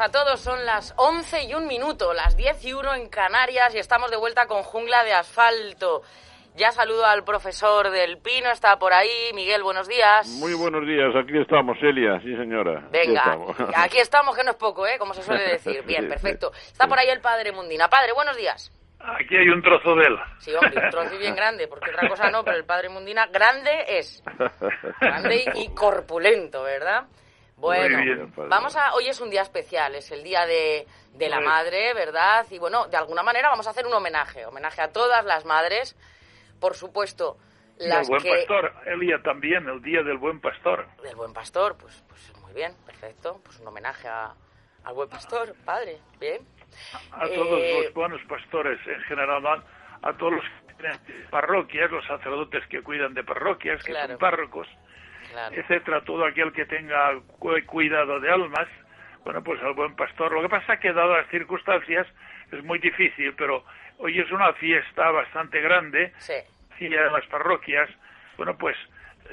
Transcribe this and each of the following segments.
A todos, son las 11 y un minuto, las 10 y 1 en Canarias y estamos de vuelta con Jungla de Asfalto. Ya saludo al profesor del Pino, está por ahí. Miguel, buenos días. Muy buenos días, aquí estamos, Elia, sí señora. Venga, Aquí estamos. aquí estamos, que no es poco, ¿eh? Como se suele decir. Bien, perfecto. Está por ahí el padre Mundina. Padre, buenos días. Aquí hay un trozo de él. Sí, hombre, un trozo bien grande, porque otra cosa no, pero el padre Mundina grande es. Grande y, y corpulento, ¿verdad? Bueno, bien, vamos a. Hoy es un día especial, es el día de, de la madre, ¿verdad? Y bueno, de alguna manera vamos a hacer un homenaje, homenaje a todas las madres, por supuesto, Y el las buen que. pastor, Elia también, el día del buen pastor. Del buen pastor, pues, pues muy bien, perfecto, pues un homenaje a- al buen pastor, padre, bien. A todos Eh, los buenos pastores en general, a, a todos los que tienen parroquias, los sacerdotes que cuidan de parroquias, que Claro. son párrocos, Claro. etcétera, todo aquel que tenga cu- cuidado de almas, bueno, pues al buen pastor. Lo que pasa que dadas las circunstancias es muy difícil, pero hoy es una fiesta bastante grande Sí, y en las parroquias, bueno, pues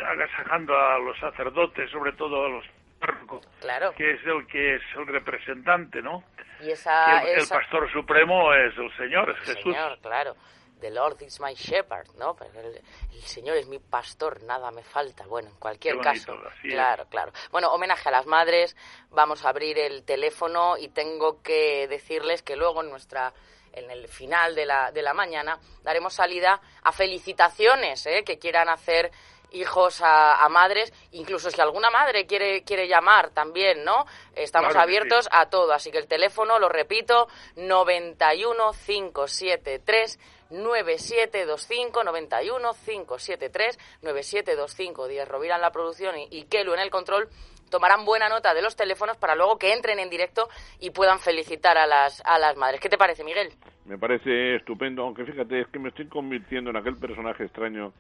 agasajando a los sacerdotes, sobre todo a los párrocos, claro. que es el que es el representante, ¿no? Y esa. el, pastor supremo es el Señor, es El Jesús. Señor, claro. The Lord is my shepherd, ¿no? El, el Señor es mi pastor, nada me falta. Bueno, en cualquier bonito, caso. es. claro, claro. Bueno, homenaje a las madres. Vamos a abrir el teléfono y tengo que decirles que luego en nuestra en el final de la, de la mañana daremos salida a felicitaciones ¿eh? que quieran hacer hijos a, a madres, incluso si alguna madre quiere, quiere llamar también, ¿no? Estamos Claro abiertos sí. a todo, así que el teléfono, lo repito, 91 573 9725 91 573 9725 Díaz Rovira en la producción y, Kelu en el control tomarán buena nota de los teléfonos para luego que entren en directo y puedan felicitar a las, a las madres. ¿Qué te parece, Miguel? Me parece estupendo, aunque fíjate, es que me estoy convirtiendo en aquel personaje extraño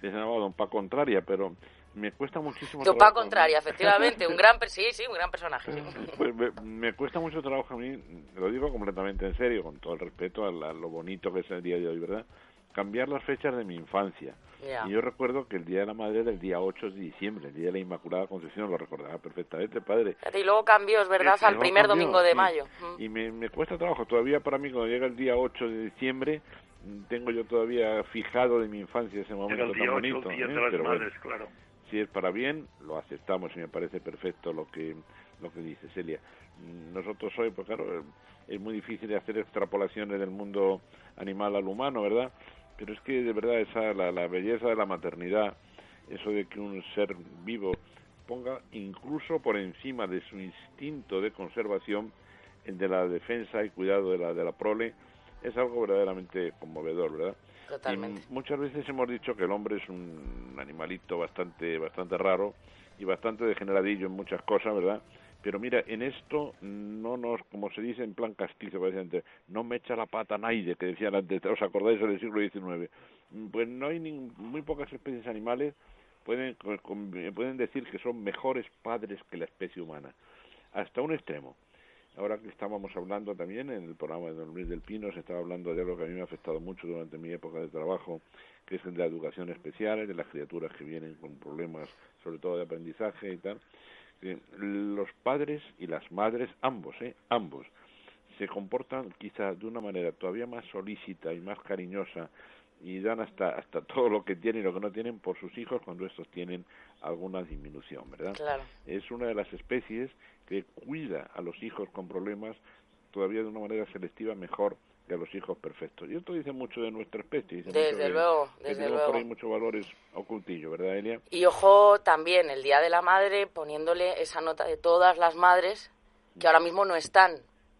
que se llamaba Don Pa Contraria, pero me cuesta muchísimo trabajo, contraria, efectivamente, un gran, per- sí, sí, un gran personaje. sí. Pues me, me cuesta mucho trabajo a mí, lo digo completamente en serio, con todo el respeto a, la- lo bonito que es el día de hoy, ¿verdad? Cambiar las fechas de mi infancia. Y yo recuerdo que el Día de la Madre era el día 8 de diciembre, el Día de la Inmaculada Concepción, lo recordaba perfectamente, padre. Y luego cambios, ¿verdad? Al primer cambió, domingo de sí. mayo. Mm. Y me, me cuesta trabajo, todavía para mí cuando llega el día 8 de diciembre, tengo yo todavía fijado de mi infancia ese momento Era el tan día 8, bonito. el día ¿eh? de las Pero bueno, madres, claro. Si es para bien, lo aceptamos y me parece perfecto lo que lo que dice Celia. Nosotros hoy, pues claro, es muy difícil hacer extrapolaciones del mundo animal al humano, ¿verdad? Pero es que de verdad esa la, la belleza de la maternidad, eso de que un ser vivo ponga incluso por encima de su instinto de conservación el de la defensa y cuidado de la de la prole, es algo verdaderamente conmovedor, ¿verdad? Muchas veces hemos dicho que el hombre es un animalito bastante, bastante raro y bastante degeneradillo en muchas cosas, ¿verdad? Pero mira, en esto no nos, como se dice en plan castizo, no me echa la pata nadie, que decían antes, ¿os acordáis del siglo XIX? Pues no hay ni, muy pocas especies animales pueden, pueden decir que son mejores padres que la especie humana, hasta un extremo. Ahora que estábamos hablando también en el programa de Don Luis del Pino, se estaba hablando de algo que a mí me ha afectado mucho durante mi época de trabajo, que es el de la educación especial, de las criaturas que vienen con problemas, sobre todo de aprendizaje y tal. los padres y las madres, ambos, ¿eh? ambos, se comportan quizá de una manera todavía más solícita y más cariñosa y dan hasta hasta todo lo que tienen y lo que no tienen por sus hijos cuando estos tienen alguna disminución, ¿verdad? Claro. Es una de las especies que cuida a los hijos con problemas todavía de una manera selectiva mejor que a los hijos perfectos. Y esto dice mucho de nuestra especie. desde luego, desde luego. hay muchos valores ocultillos, ¿verdad, Elia? Y ojo también el Día de la Madre poniéndole esa nota de todas las madres que ahora mismo no están,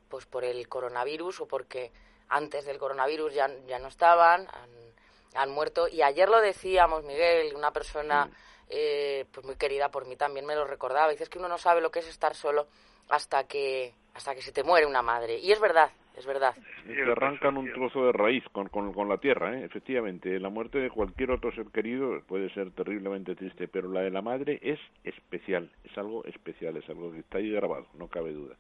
pues por el coronavirus o porque antes del coronavirus ya, ya no estaban, han, han muerto. Y ayer lo decíamos, Miguel, una persona eh, pues muy querida por mí también me lo recordaba. Dices que uno no sabe lo que es estar solo hasta que, hasta que se te muere una madre. Y es verdad, es verdad. te arrancan un trozo de raíz con, con, con, la tierra, ¿eh? efectivamente. La muerte de cualquier otro ser querido puede ser terriblemente triste, pero la de la madre es especial, es algo especial, es algo que está ahí grabado, no cabe duda.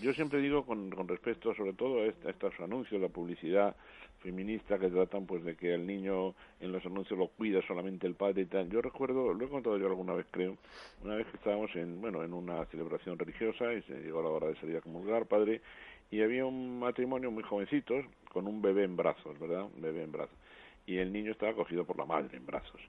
Yo siempre digo, con, con respecto sobre todo a, a estos anuncios, la publicidad, feministas que tratan pues de que el niño en los anuncios lo cuida solamente el padre y tal. Yo recuerdo, lo he contado yo alguna vez creo, una vez que estábamos en, bueno, en una celebración religiosa y se llegó la hora de salir a comulgar, padre, y había un matrimonio muy jovencitos con un bebé en brazos, ¿verdad? Un bebé en brazos. Y el niño estaba cogido por la madre en brazos.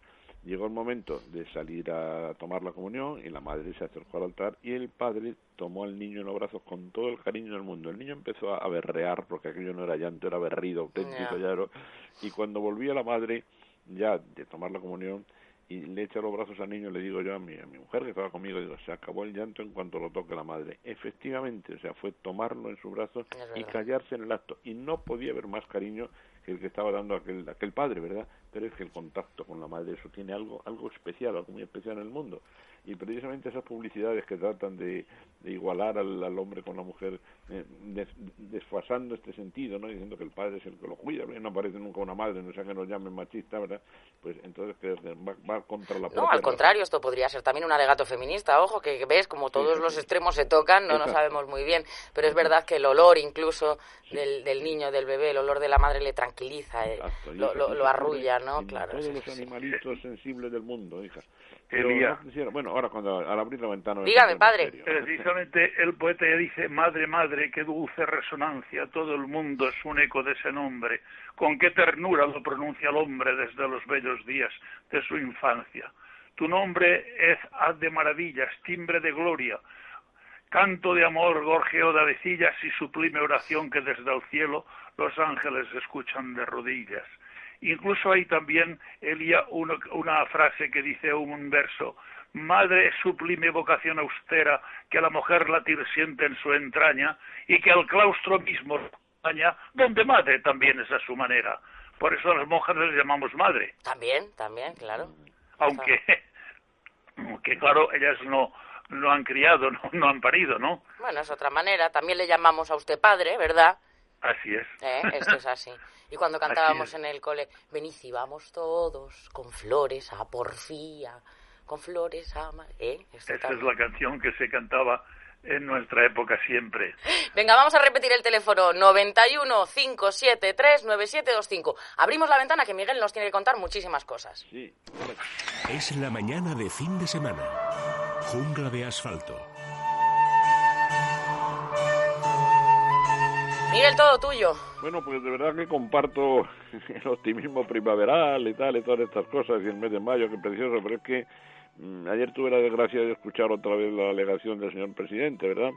Llegó el momento de salir a tomar la comunión y la madre se acercó al altar y el padre tomó al niño en los brazos con todo el cariño del mundo. El niño empezó a berrear porque aquello no era llanto, era berrido auténtico ya Y cuando volvía la madre ya de tomar la comunión y le echa los brazos al niño, le digo yo a mi, a mi mujer que estaba conmigo, digo, se acabó el llanto en cuanto lo toque la madre. Efectivamente, o sea, fue tomarlo en sus brazos y callarse en el acto. Y no podía haber más cariño que el que estaba dando aquel, aquel padre, ¿verdad? Pero es que el contacto con la madre, eso tiene algo, algo especial, algo muy especial en el mundo y precisamente esas publicidades que tratan de, igualar al, hombre con la mujer, eh, desfasando este sentido, ¿no? diciendo que el padre es el que lo cuida, no aparece nunca una madre, no sea que nos llamen machista, ¿verdad? Pues entonces va, contra la No, al contrario, esto podría ser también un alegato feminista, ojo, que ves como todos los extremos se tocan, no, no sabemos muy bien, pero es verdad que el olor incluso del, del, niño, del bebé, el olor de la madre le tranquiliza, eh, lo, lo, arrulla, ¿no? Claro. Todos los animalitos sensibles del mundo, hija. Bueno, ahora cuando al abrir la ventana... Dígame, padre. Precisamente el poeta dice, madre, madre, qué dulce resonancia, todo el mundo es un eco de ese nombre, con qué ternura lo pronuncia el hombre desde los bellos días de su infancia. Tu nombre es haz de maravillas, timbre de gloria, canto de amor, gorjeo de avecillas y sublime oración que desde el cielo los ángeles escuchan de rodillas. Incluso hay también, Elia, una frase que dice un verso, Madre sublime vocación austera que la mujer latir siente en su entraña y que al claustro mismo acompaña, donde madre también es a su manera. Por eso a las monjas les llamamos madre. También, también, claro. Aunque, aunque claro, ellas no, no han criado, no, no han parido, ¿no? Bueno, es otra manera. También le llamamos a usted padre, ¿verdad? Así es. ¿Eh? Esto es así. Y cuando cantábamos en el cole, venid y vamos todos con flores a porfía, con flores a... ¿Eh? Esa es la canción que se cantaba en nuestra época siempre. Venga, vamos a repetir el teléfono 91 573 9725. Abrimos la ventana que Miguel nos tiene que contar muchísimas cosas. Sí. Es la mañana de fin de semana. Jungla de asfalto. Miguel, todo tuyo. Bueno, pues de verdad que comparto el optimismo primaveral y tal, y todas estas cosas, y el mes de mayo, que precioso, pero es que mm, ayer tuve la desgracia de escuchar otra vez la alegación del señor presidente, ¿verdad?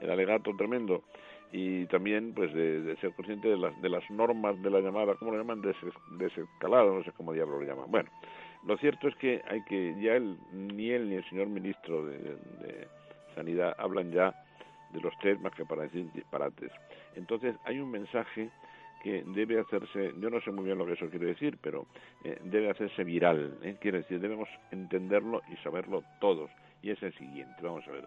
El alegato tremendo. Y también, pues, de, ser consciente de las, de las normas de la llamada, ¿cómo lo llaman? desescalado, no sé cómo diablo lo llaman. Bueno, lo cierto es que hay que, ya él, ni él ni el señor ministro de Sanidad hablan ya de los tres más que para decir disparates. Entonces hay un mensaje que debe hacerse, yo no sé muy bien lo que eso quiere decir, pero eh, debe hacerse viral, ¿eh? quiere decir, debemos entenderlo y saberlo todos. Y es el siguiente, vamos a ver.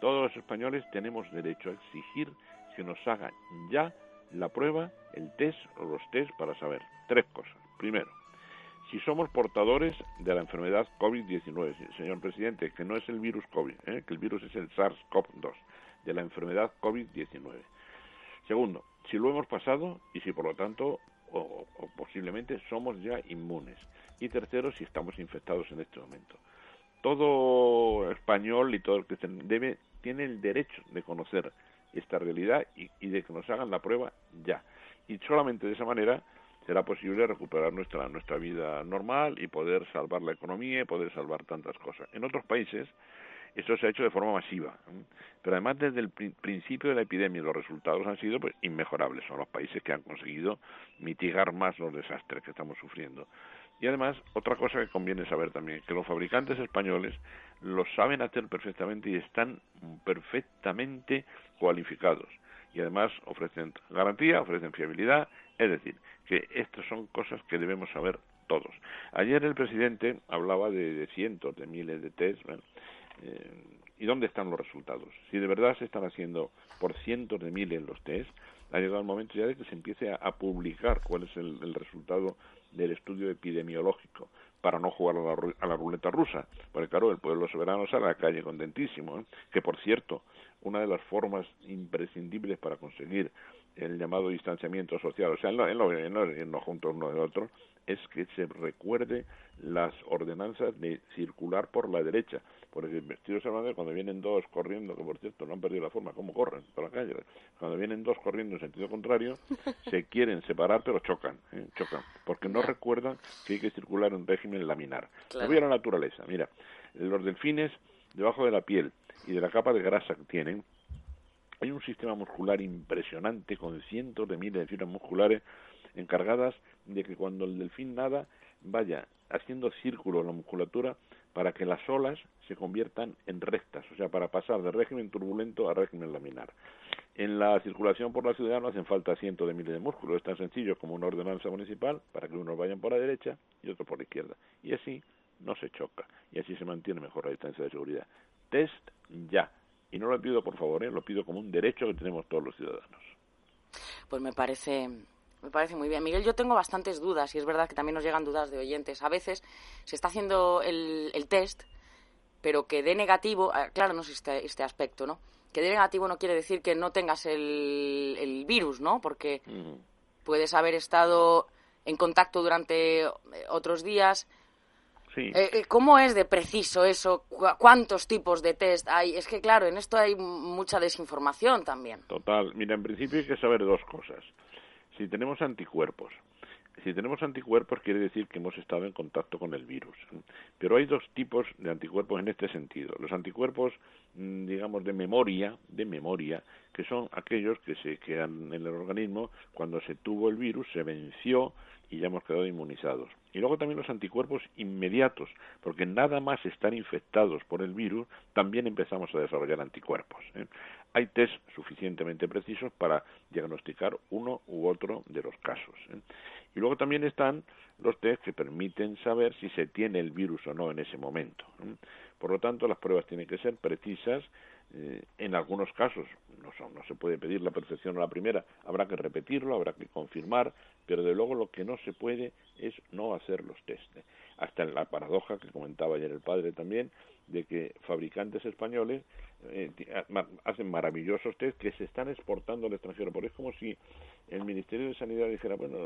Todos los españoles tenemos derecho a exigir que nos hagan ya la prueba, el test o los test para saber tres cosas. Primero, si somos portadores de la enfermedad COVID-19, señor presidente, que no es el virus COVID, ¿eh? que el virus es el SARS-CoV-2, de la enfermedad COVID-19. Segundo, si lo hemos pasado y si por lo tanto o, posiblemente somos ya inmunes. Y tercero, si estamos infectados en este momento. Todo español y todo el que debe tiene el derecho de conocer esta realidad y, y de que nos hagan la prueba ya. Y solamente de esa manera será posible recuperar nuestra nuestra vida normal y poder salvar la economía y poder salvar tantas cosas. En otros países esto se ha hecho de forma masiva. Pero además desde el principio de la epidemia los resultados han sido pues, inmejorables. Son los países que han conseguido mitigar más los desastres que estamos sufriendo. Y además, otra cosa que conviene saber también, que los fabricantes españoles lo saben hacer perfectamente y están perfectamente cualificados. Y además ofrecen garantía, ofrecen fiabilidad, es decir, que estas son cosas que debemos saber todos. Ayer el presidente hablaba de, cientos de miles de test. Eh, ¿Y dónde están los resultados? Si de verdad se están haciendo por cientos de miles los test, ha llegado el momento ya de que se empiece a, publicar cuál es el, resultado del estudio epidemiológico para no jugar a la, ruleta rusa. Porque claro, el pueblo soberano sale a la calle contentísimo. ¿eh? Que por cierto, una de las formas imprescindibles para conseguir el llamado distanciamiento social, o sea, no, no, no juntos uno del otro, es que se recuerde las ordenanzas de circular por la derecha. Porque vestidos de cuando vienen dos corriendo, que por cierto no han perdido la forma, ¿cómo corren por la calle? Cuando vienen dos corriendo en sentido contrario, se quieren separar pero chocan, ¿eh? chocan, porque no recuerdan que hay que circular en régimen laminar. Claro. voy a la naturaleza, mira, los delfines, debajo de la piel y de la capa de grasa que tienen, hay un sistema muscular impresionante con cientos de miles de fibras musculares encargadas de que cuando el delfín nada vaya haciendo círculos la musculatura para que las olas se conviertan en rectas, o sea, para pasar de régimen turbulento a régimen laminar. En la circulación por la ciudad no hacen falta cientos de miles de músculos, es tan sencillo como una ordenanza municipal para que unos vayan por la derecha y otros por la izquierda. Y así no se choca y así se mantiene mejor la distancia de seguridad. Test ya. Y no lo pido por favor, ¿eh? lo pido como un derecho que tenemos todos los ciudadanos. Pues me parece me parece muy bien. Miguel, yo tengo bastantes dudas y es verdad que también nos llegan dudas de oyentes. A veces se está haciendo el, test, pero que dé negativo, ah, claro, no sé este, este aspecto, ¿no? Que dé negativo no quiere decir que no tengas el, el virus, ¿no? Porque puedes haber estado en contacto durante eh, otros días. Sí. Eh, eh, ¿Cómo es de preciso eso? ¿Cuántos tipos de test hay? Es que, claro, en esto hay mucha desinformación también. Total. Mira, en principio hay que saber dos cosas si tenemos anticuerpos, si tenemos anticuerpos quiere decir que hemos estado en contacto con el virus. Pero hay dos tipos de anticuerpos en este sentido. Los anticuerpos, mm, digamos, de memoria, de memoria, que son aquellos que se quedan en el organismo cuando se tuvo el virus, se venció y ya hemos quedado inmunizados. Y luego también los anticuerpos inmediatos, porque nada más estar infectados por el virus, también empezamos a desarrollar anticuerpos. ¿eh? Hay test suficientemente precisos para diagnosticar uno u otro de los casos. ¿eh? Y luego también están los test que permiten saber si se tiene el virus o no en ese momento. ¿eh? Por lo tanto, las pruebas tienen que ser precisas. Eh, en algunos casos no, no se puede pedir la perfección a la primera, habrá que repetirlo, habrá que confirmar, pero de luego lo que no se puede es no hacer los test. Hasta en la paradoja que comentaba ayer el padre también, de que fabricantes españoles eh, hacen maravillosos test que se están exportando al extranjero. Porque es como si el Ministerio de Sanidad dijera, bueno,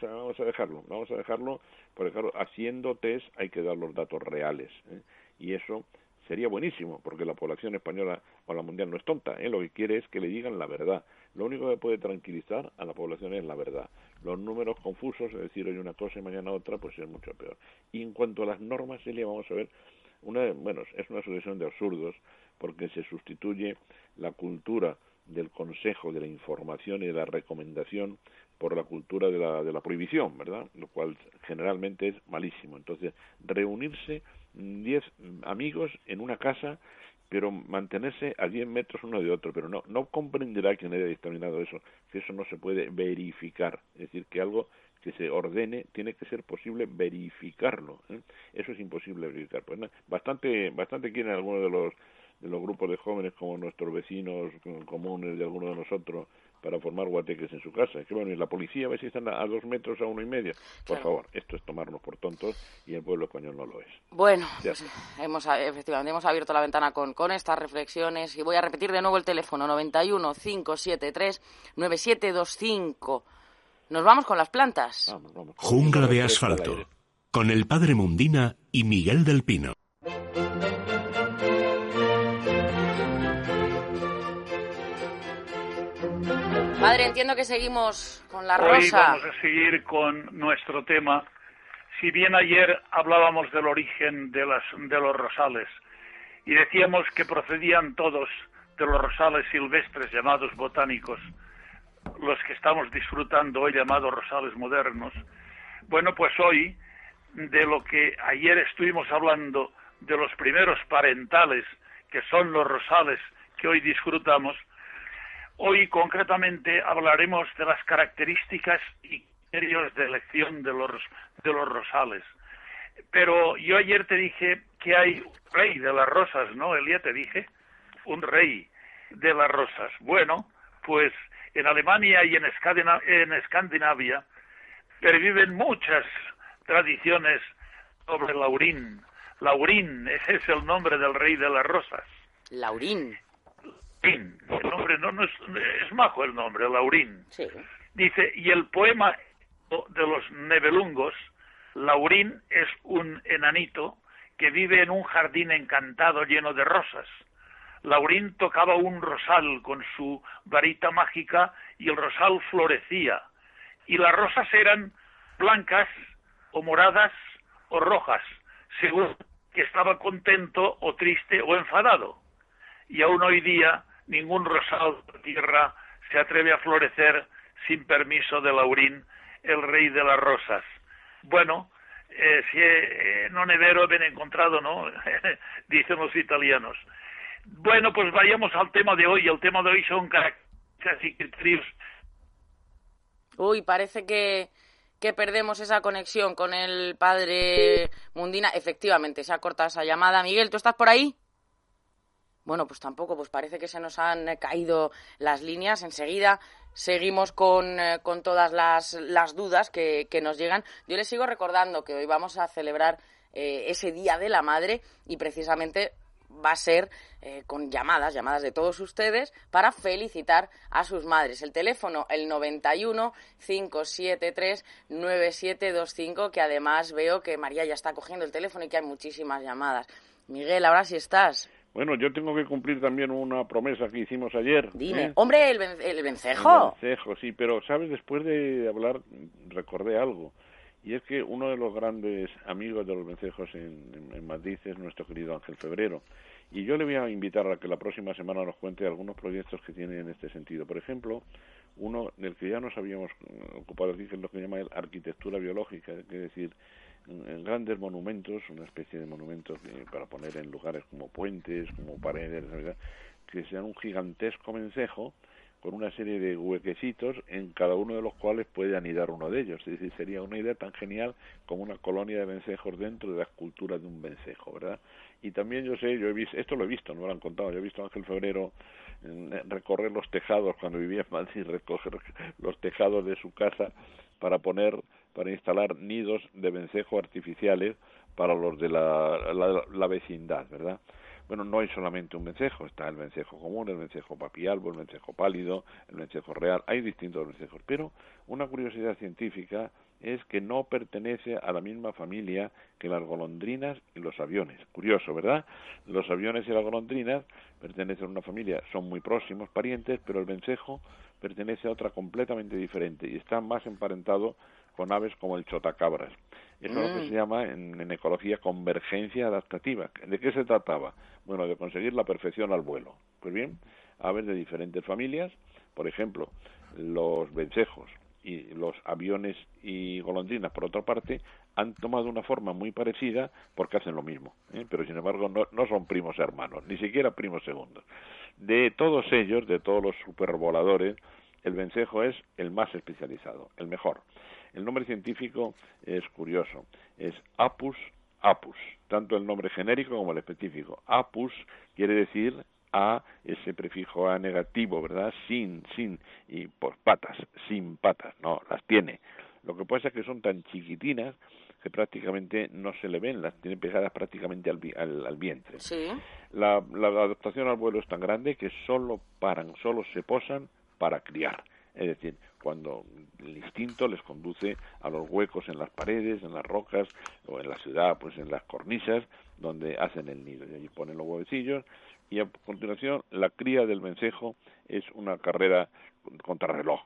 vamos a dejarlo, vamos a dejarlo, porque claro, haciendo test hay que dar los datos reales. ¿eh? Y eso sería buenísimo, porque la población española o la mundial no es tonta, ¿eh? lo que quiere es que le digan la verdad. Lo único que puede tranquilizar a la población es la verdad. Los números confusos, es decir, hoy una cosa y mañana otra, pues es mucho peor. Y en cuanto a las normas, Celia, vamos a ver, una, bueno, es una sucesión de absurdos, porque se sustituye la cultura del consejo, de la información y de la recomendación por la cultura de la, de la prohibición, ¿verdad? Lo cual generalmente es malísimo. Entonces, reunirse diez amigos en una casa, pero mantenerse a diez metros uno de otro, pero no, no comprenderá quien haya dictaminado eso, que eso no se puede verificar, es decir, que algo que se ordene tiene que ser posible verificarlo, ¿eh? eso es imposible verificar. Pues bastante, bastante quieren algunos de los de los grupos de jóvenes como nuestros vecinos comunes de algunos de nosotros para formar guateques en su casa. Es que bueno, y la policía a ver si están a, dos metros, a uno y medio. Por favor, esto es tomarnos por tontos y el pueblo español no lo es. Bueno, pues, hemos, efectivamente hemos abierto la ventana con, con estas reflexiones y voy a repetir de nuevo el teléfono 91 573 9725. Nos vamos con las plantas. Vamos, vamos. Jungla de asfalto. Con el padre Mundina y Miguel del Pino. Padre, entiendo que seguimos con la Hoy rosa. vamos a seguir con nuestro tema. Si bien ayer hablábamos del origen de, las, de los rosales y decíamos que procedían todos de los rosales silvestres llamados botánicos, los que estamos disfrutando hoy llamados rosales modernos, bueno, pues hoy, de lo que ayer estuvimos hablando de los primeros parentales, que son los rosales que hoy disfrutamos, hoy concretamente hablaremos de las características y criterios de elección de los, de los rosales. Pero yo ayer te dije que hay un rey de las rosas, ¿no, Elia? Te dije, un rey de las rosas. Bueno, pues en Alemania y en, Escandina- en Escandinavia perviven muchas tradiciones sobre Laurín. Laurín, ese es el nombre del rey de las rosas. Laurín. Laurín, el nombre no, no es, es majo el nombre, Laurín. Sí. Dice, y el poema de los nebelungos, Laurín es un enanito que vive en un jardín encantado lleno de rosas. Laurín tocaba un rosal con su varita mágica y el rosal florecía. Y las rosas eran blancas o moradas o rojas, según que estaba contento o triste o enfadado. Y aún hoy día ningún rosal de tierra se atreve a florecer sin permiso de Laurín, el rey de las rosas. Bueno, eh, si eh, non è vero encontrado, ¿no? Dicen los italianos. Bueno, pues vayamos al tema de hoy. El tema de hoy son características Uy, parece que, que perdemos esa conexión con el padre Mundina. Efectivamente, se ha cortado esa llamada. Miguel, ¿tú estás por ahí? Bueno, pues tampoco, pues parece que se nos han caído las líneas. Enseguida seguimos con, eh, con todas las, las dudas que, que nos llegan. Yo les sigo recordando que hoy vamos a celebrar eh, ese Día de la Madre y precisamente va a ser eh, con llamadas, llamadas de todos ustedes para felicitar a sus madres. El teléfono, el 91 573 9725, que además veo que María ya está cogiendo el teléfono y que hay muchísimas llamadas. Miguel, ahora sí estás. Bueno, yo tengo que cumplir también una promesa que hicimos ayer. Dime. ¿eh? Hombre, el, ven- el vencejo. El vencejo, sí, pero sabes, después de hablar recordé algo. Y es que uno de los grandes amigos de los vencejos en, Madrid es nuestro querido Ángel Febrero. Y yo le voy a invitar a que la próxima semana nos cuente algunos proyectos que tiene en este sentido. Por ejemplo, uno del que ya nos habíamos ocupado aquí, que es lo que llama arquitectura biológica, es decir, grandes monumentos, una especie de monumentos para poner en lugares como puentes, como paredes, que sean un gigantesco vencejo con una serie de huequecitos en cada uno de los cuales puede anidar uno de ellos. Es decir, sería una idea tan genial como una colonia de vencejos dentro de la escultura de un vencejo, ¿verdad? Y también yo sé, yo he visto, esto lo he visto, no me lo han contado, yo he visto a Ángel Febrero eh, recorrer los tejados cuando vivía en Madrid, recoger los tejados de su casa para poner, para instalar nidos de vencejo artificiales para los de la, la vecindad, ¿verdad? Bueno, no hay solamente un vencejo, está el vencejo común, el vencejo papialbo, el vencejo pálido, el vencejo real, hay distintos vencejos, pero una curiosidad científica es que no pertenece a la misma familia que las golondrinas y los aviones. Curioso, ¿verdad? Los aviones y las golondrinas pertenecen a una familia, son muy próximos parientes, pero el vencejo pertenece a otra completamente diferente y está más emparentado con aves como el chotacabras. Eso es lo que Mm. se llama en, en ecología convergencia adaptativa. ¿De qué se trataba? Bueno, de conseguir la perfección al vuelo. Pues bien, aves de diferentes familias, por ejemplo, los vencejos y los aviones y golondrinas, por otra parte, han tomado una forma muy parecida porque hacen lo mismo, ¿eh? pero sin embargo no, no son primos hermanos, ni siquiera primos segundos. De todos ellos, de todos los supervoladores, el vencejo es el más especializado, el mejor. El nombre científico es curioso, es Apus apus, tanto el nombre genérico como el específico. Apus quiere decir a ese prefijo a negativo, ¿verdad? Sin, sin, y por patas, sin patas, no, las tiene. Lo que pasa es que son tan chiquitinas que prácticamente no se le ven, las tiene pegadas prácticamente al, al, al vientre. Sí. La, la adaptación al vuelo es tan grande que solo paran, solo se posan para criar. Es decir, cuando el instinto les conduce a los huecos en las paredes, en las rocas o en la ciudad, pues en las cornisas donde hacen el nido. Y allí ponen los huevecillos y a continuación la cría del vencejo es una carrera contrarreloj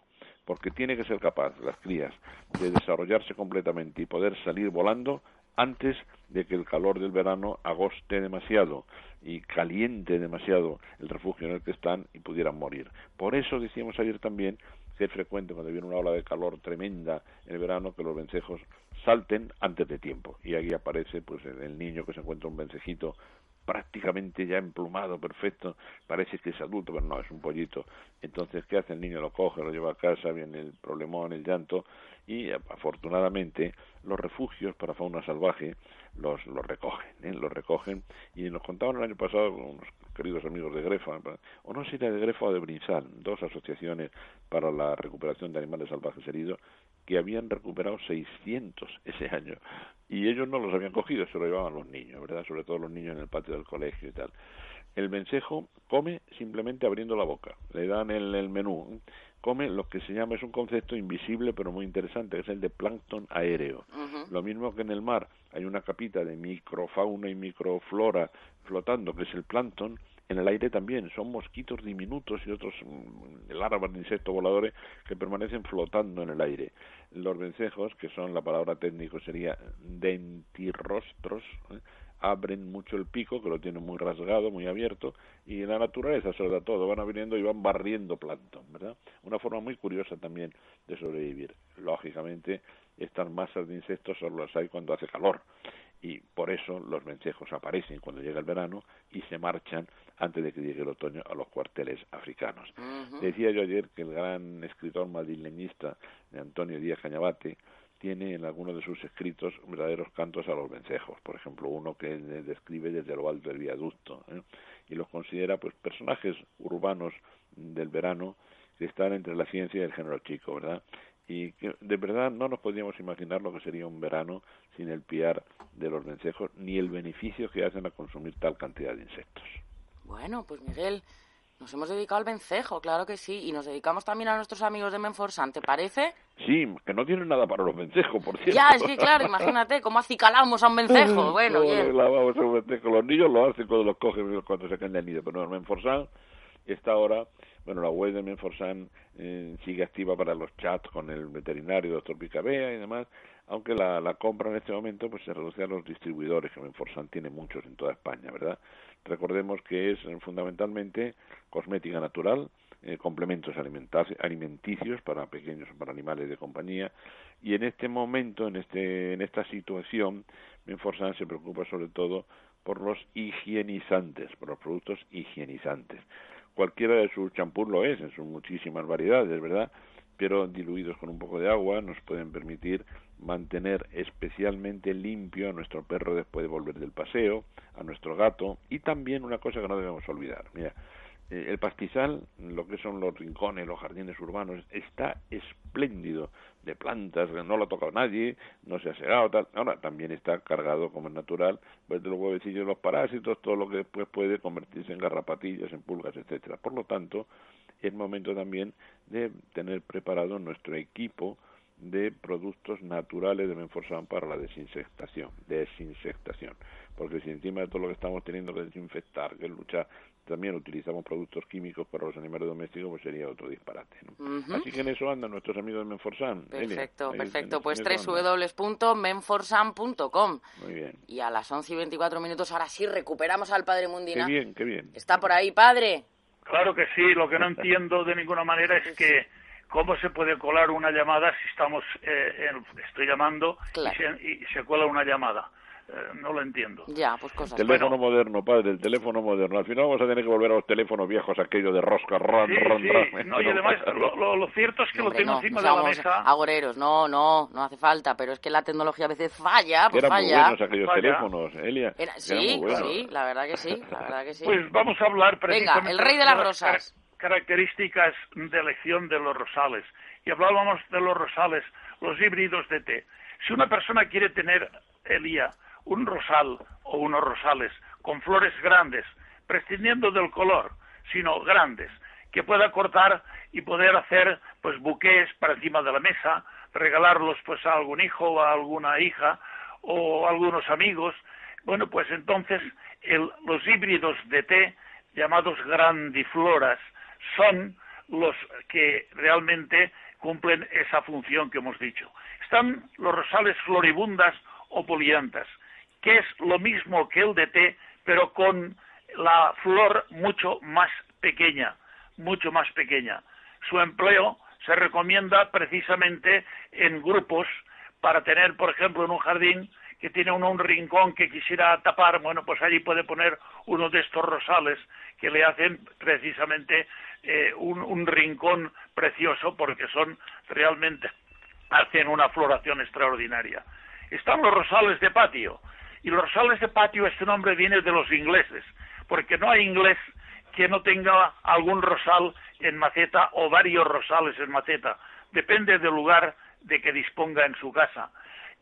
porque tiene que ser capaz las crías de desarrollarse completamente y poder salir volando antes de que el calor del verano agoste demasiado y caliente demasiado el refugio en el que están y pudieran morir. Por eso decíamos ayer también es frecuente cuando viene una ola de calor tremenda en el verano que los vencejos salten antes de tiempo y aquí aparece pues el niño que se encuentra un vencejito prácticamente ya emplumado, perfecto, parece que es adulto, pero no, es un pollito. Entonces, ¿qué hace el niño? Lo coge, lo lleva a casa, viene el problemón, el llanto, y afortunadamente los refugios para fauna salvaje los, los recogen, ¿eh? los recogen, y nos contaban el año pasado con unos queridos amigos de Grefa, o no sé si de Grefa o de Brinzal, dos asociaciones para la recuperación de animales salvajes heridos, que habían recuperado 600 ese año y ellos no los habían cogido, se lo llevaban los niños, ¿verdad? Sobre todo los niños en el patio del colegio y tal. El vencejo come simplemente abriendo la boca, le dan el, el menú, come lo que se llama, es un concepto invisible pero muy interesante, que es el de plancton aéreo. Lo mismo que en el mar hay una capita de microfauna y microflora flotando, que es el plancton, en el aire también son mosquitos diminutos y otros mm, larvas de insectos voladores que permanecen flotando en el aire. Los vencejos, que son la palabra técnico sería dentirrostros, ¿eh? Abren mucho el pico, que lo tienen muy rasgado, muy abierto, y en la naturaleza se lo da todo, van abriendo y van barriendo plancton, ¿verdad? Una forma muy curiosa también de sobrevivir. Lógicamente, estas masas de insectos solo las hay cuando hace calor, y por eso los vencejos aparecen cuando llega el verano y se marchan antes de que llegue el otoño a los cuarteles africanos. Decía yo ayer que el gran escritor madrileñista de Antonio Díaz Cañabate tiene en algunos de sus escritos verdaderos cantos a los vencejos, por ejemplo uno que describe desde lo alto del viaducto ¿eh? y los considera pues personajes urbanos del verano que están entre la ciencia y el género chico, ¿verdad? y que de verdad no nos podríamos imaginar lo que sería un verano sin el piar de los vencejos ni el beneficio que hacen a consumir tal cantidad de insectos. Bueno, pues Miguel, nos hemos dedicado al vencejo, claro que sí, y nos dedicamos también a nuestros amigos de Menforsan, ¿te parece? Sí, que no tienen nada para los vencejos, por cierto. Ya, es que claro, imagínate cómo acicalamos a un vencejo, bueno, bien. Los niños lo hacen cuando los cogen, cuando se caen del nido, pero no, Menforsan está ahora bueno, la web de Menforsan eh, sigue activa para los chats con el veterinario, doctor Picabea y demás, aunque la, la compra en este momento pues se reduce a los distribuidores, que Menforsan tiene muchos en toda España, ¿verdad? Recordemos que es eh, fundamentalmente cosmética natural, eh, complementos alimenticios para pequeños para animales de compañía y en este momento en este en esta situación Menforsan se preocupa sobre todo por los higienizantes por los productos higienizantes cualquiera de sus champús lo es, en sus muchísimas variedades, ¿verdad? Pero diluidos con un poco de agua nos pueden permitir mantener especialmente limpio a nuestro perro después de volver del paseo, a nuestro gato y también una cosa que no debemos olvidar. Mira, eh, el pastizal, lo que son los rincones, los jardines urbanos, está espléndido de plantas, no lo ha tocado nadie, no se ha segado, tal. Ahora también está cargado, como es natural, pues de los huevecillos, los parásitos, todo lo que después puede convertirse en garrapatillas, en pulgas, etcétera. Por lo tanto, es momento también de tener preparado nuestro equipo de productos naturales de Menforsan para la desinsectación, desinsectación, porque si encima de todo lo que estamos teniendo que desinfectar, que luchar también utilizamos productos químicos para los animales domésticos, pues sería otro disparate. Así que en eso andan nuestros amigos de Menforsan. Perfecto, perfecto. Pues www.menforsan.com. Muy bien. Y a las 11 y 24 minutos, ahora sí, recuperamos al Padre Mundina. Qué bien, qué bien. ¿Está por ahí, Padre? Claro que sí. Lo que no entiendo de ninguna manera es que cómo se puede colar una llamada si estamos, eh, estoy llamando y, se, y se cuela una llamada. Eh, no lo entiendo. Ya, pues cosas. Teléfono moderno, padre, el teléfono moderno. Al final vamos a tener que volver a los teléfonos viejos, aquellos de rosca, ron, ron, No, y además, lo, lo, cierto es que lo tengo encima de la mesa. Agoreros, no, no, no hace falta, pero es que la tecnología a veces falla, pues Eran falla. muy buenos aquellos teléfonos, Elia. sí, sí, la verdad que sí, la verdad que sí. Pues vamos a hablar precisamente Venga, el rey de las rosas. Características de elección de los rosales. Y hablábamos de los rosales, los híbridos de té. Si una persona quiere tener, Elia, un rosal o unos rosales con flores grandes, prescindiendo del color, sino grandes, que pueda cortar y poder hacer pues buqués para encima de la mesa, regalarlos pues a algún hijo o a alguna hija o a algunos amigos. Bueno, pues entonces los híbridos de té llamados grandifloras son los que realmente cumplen esa función que hemos dicho. Están los rosales floribundas o poliantas, que es lo mismo que el de té, pero con la flor mucho más pequeña, mucho más pequeña. Su empleo se recomienda precisamente en grupos para tener, por ejemplo, en un jardín que tiene uno un rincón que quisiera tapar, bueno, pues allí puede poner uno de estos rosales que le hacen precisamente eh, un, un rincón precioso porque son realmente hacen una floración extraordinaria. Están los rosales de patio. Y los rosales de patio, este nombre viene de los ingleses, porque no hay inglés que no tenga algún rosal en maceta o varios rosales en maceta. Depende del lugar de que disponga en su casa.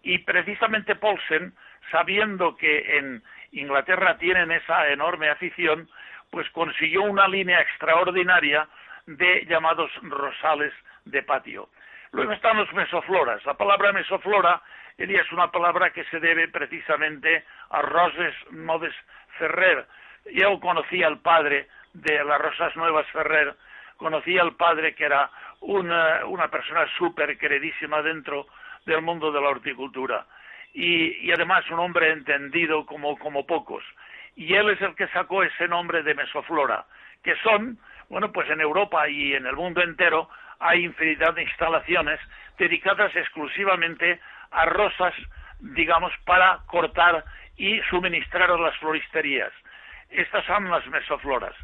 Y precisamente Paulsen, sabiendo que en Inglaterra tienen esa enorme afición, pues consiguió una línea extraordinaria de llamados rosales de patio. Luego están los mesofloras. La palabra mesoflora es una palabra que se debe precisamente a Roses Noves Ferrer. Yo conocía al padre de las Rosas Nuevas Ferrer, conocía al padre que era una, una persona súper queridísima dentro del mundo de la horticultura y, y, además un hombre entendido como, como pocos. Y él es el que sacó ese nombre de mesoflora, que son, bueno, pues en Europa y en el mundo entero hay infinidad de instalaciones dedicadas exclusivamente a rosas, digamos, para cortar y suministrar a las floristerías. Estas son las mesofloras.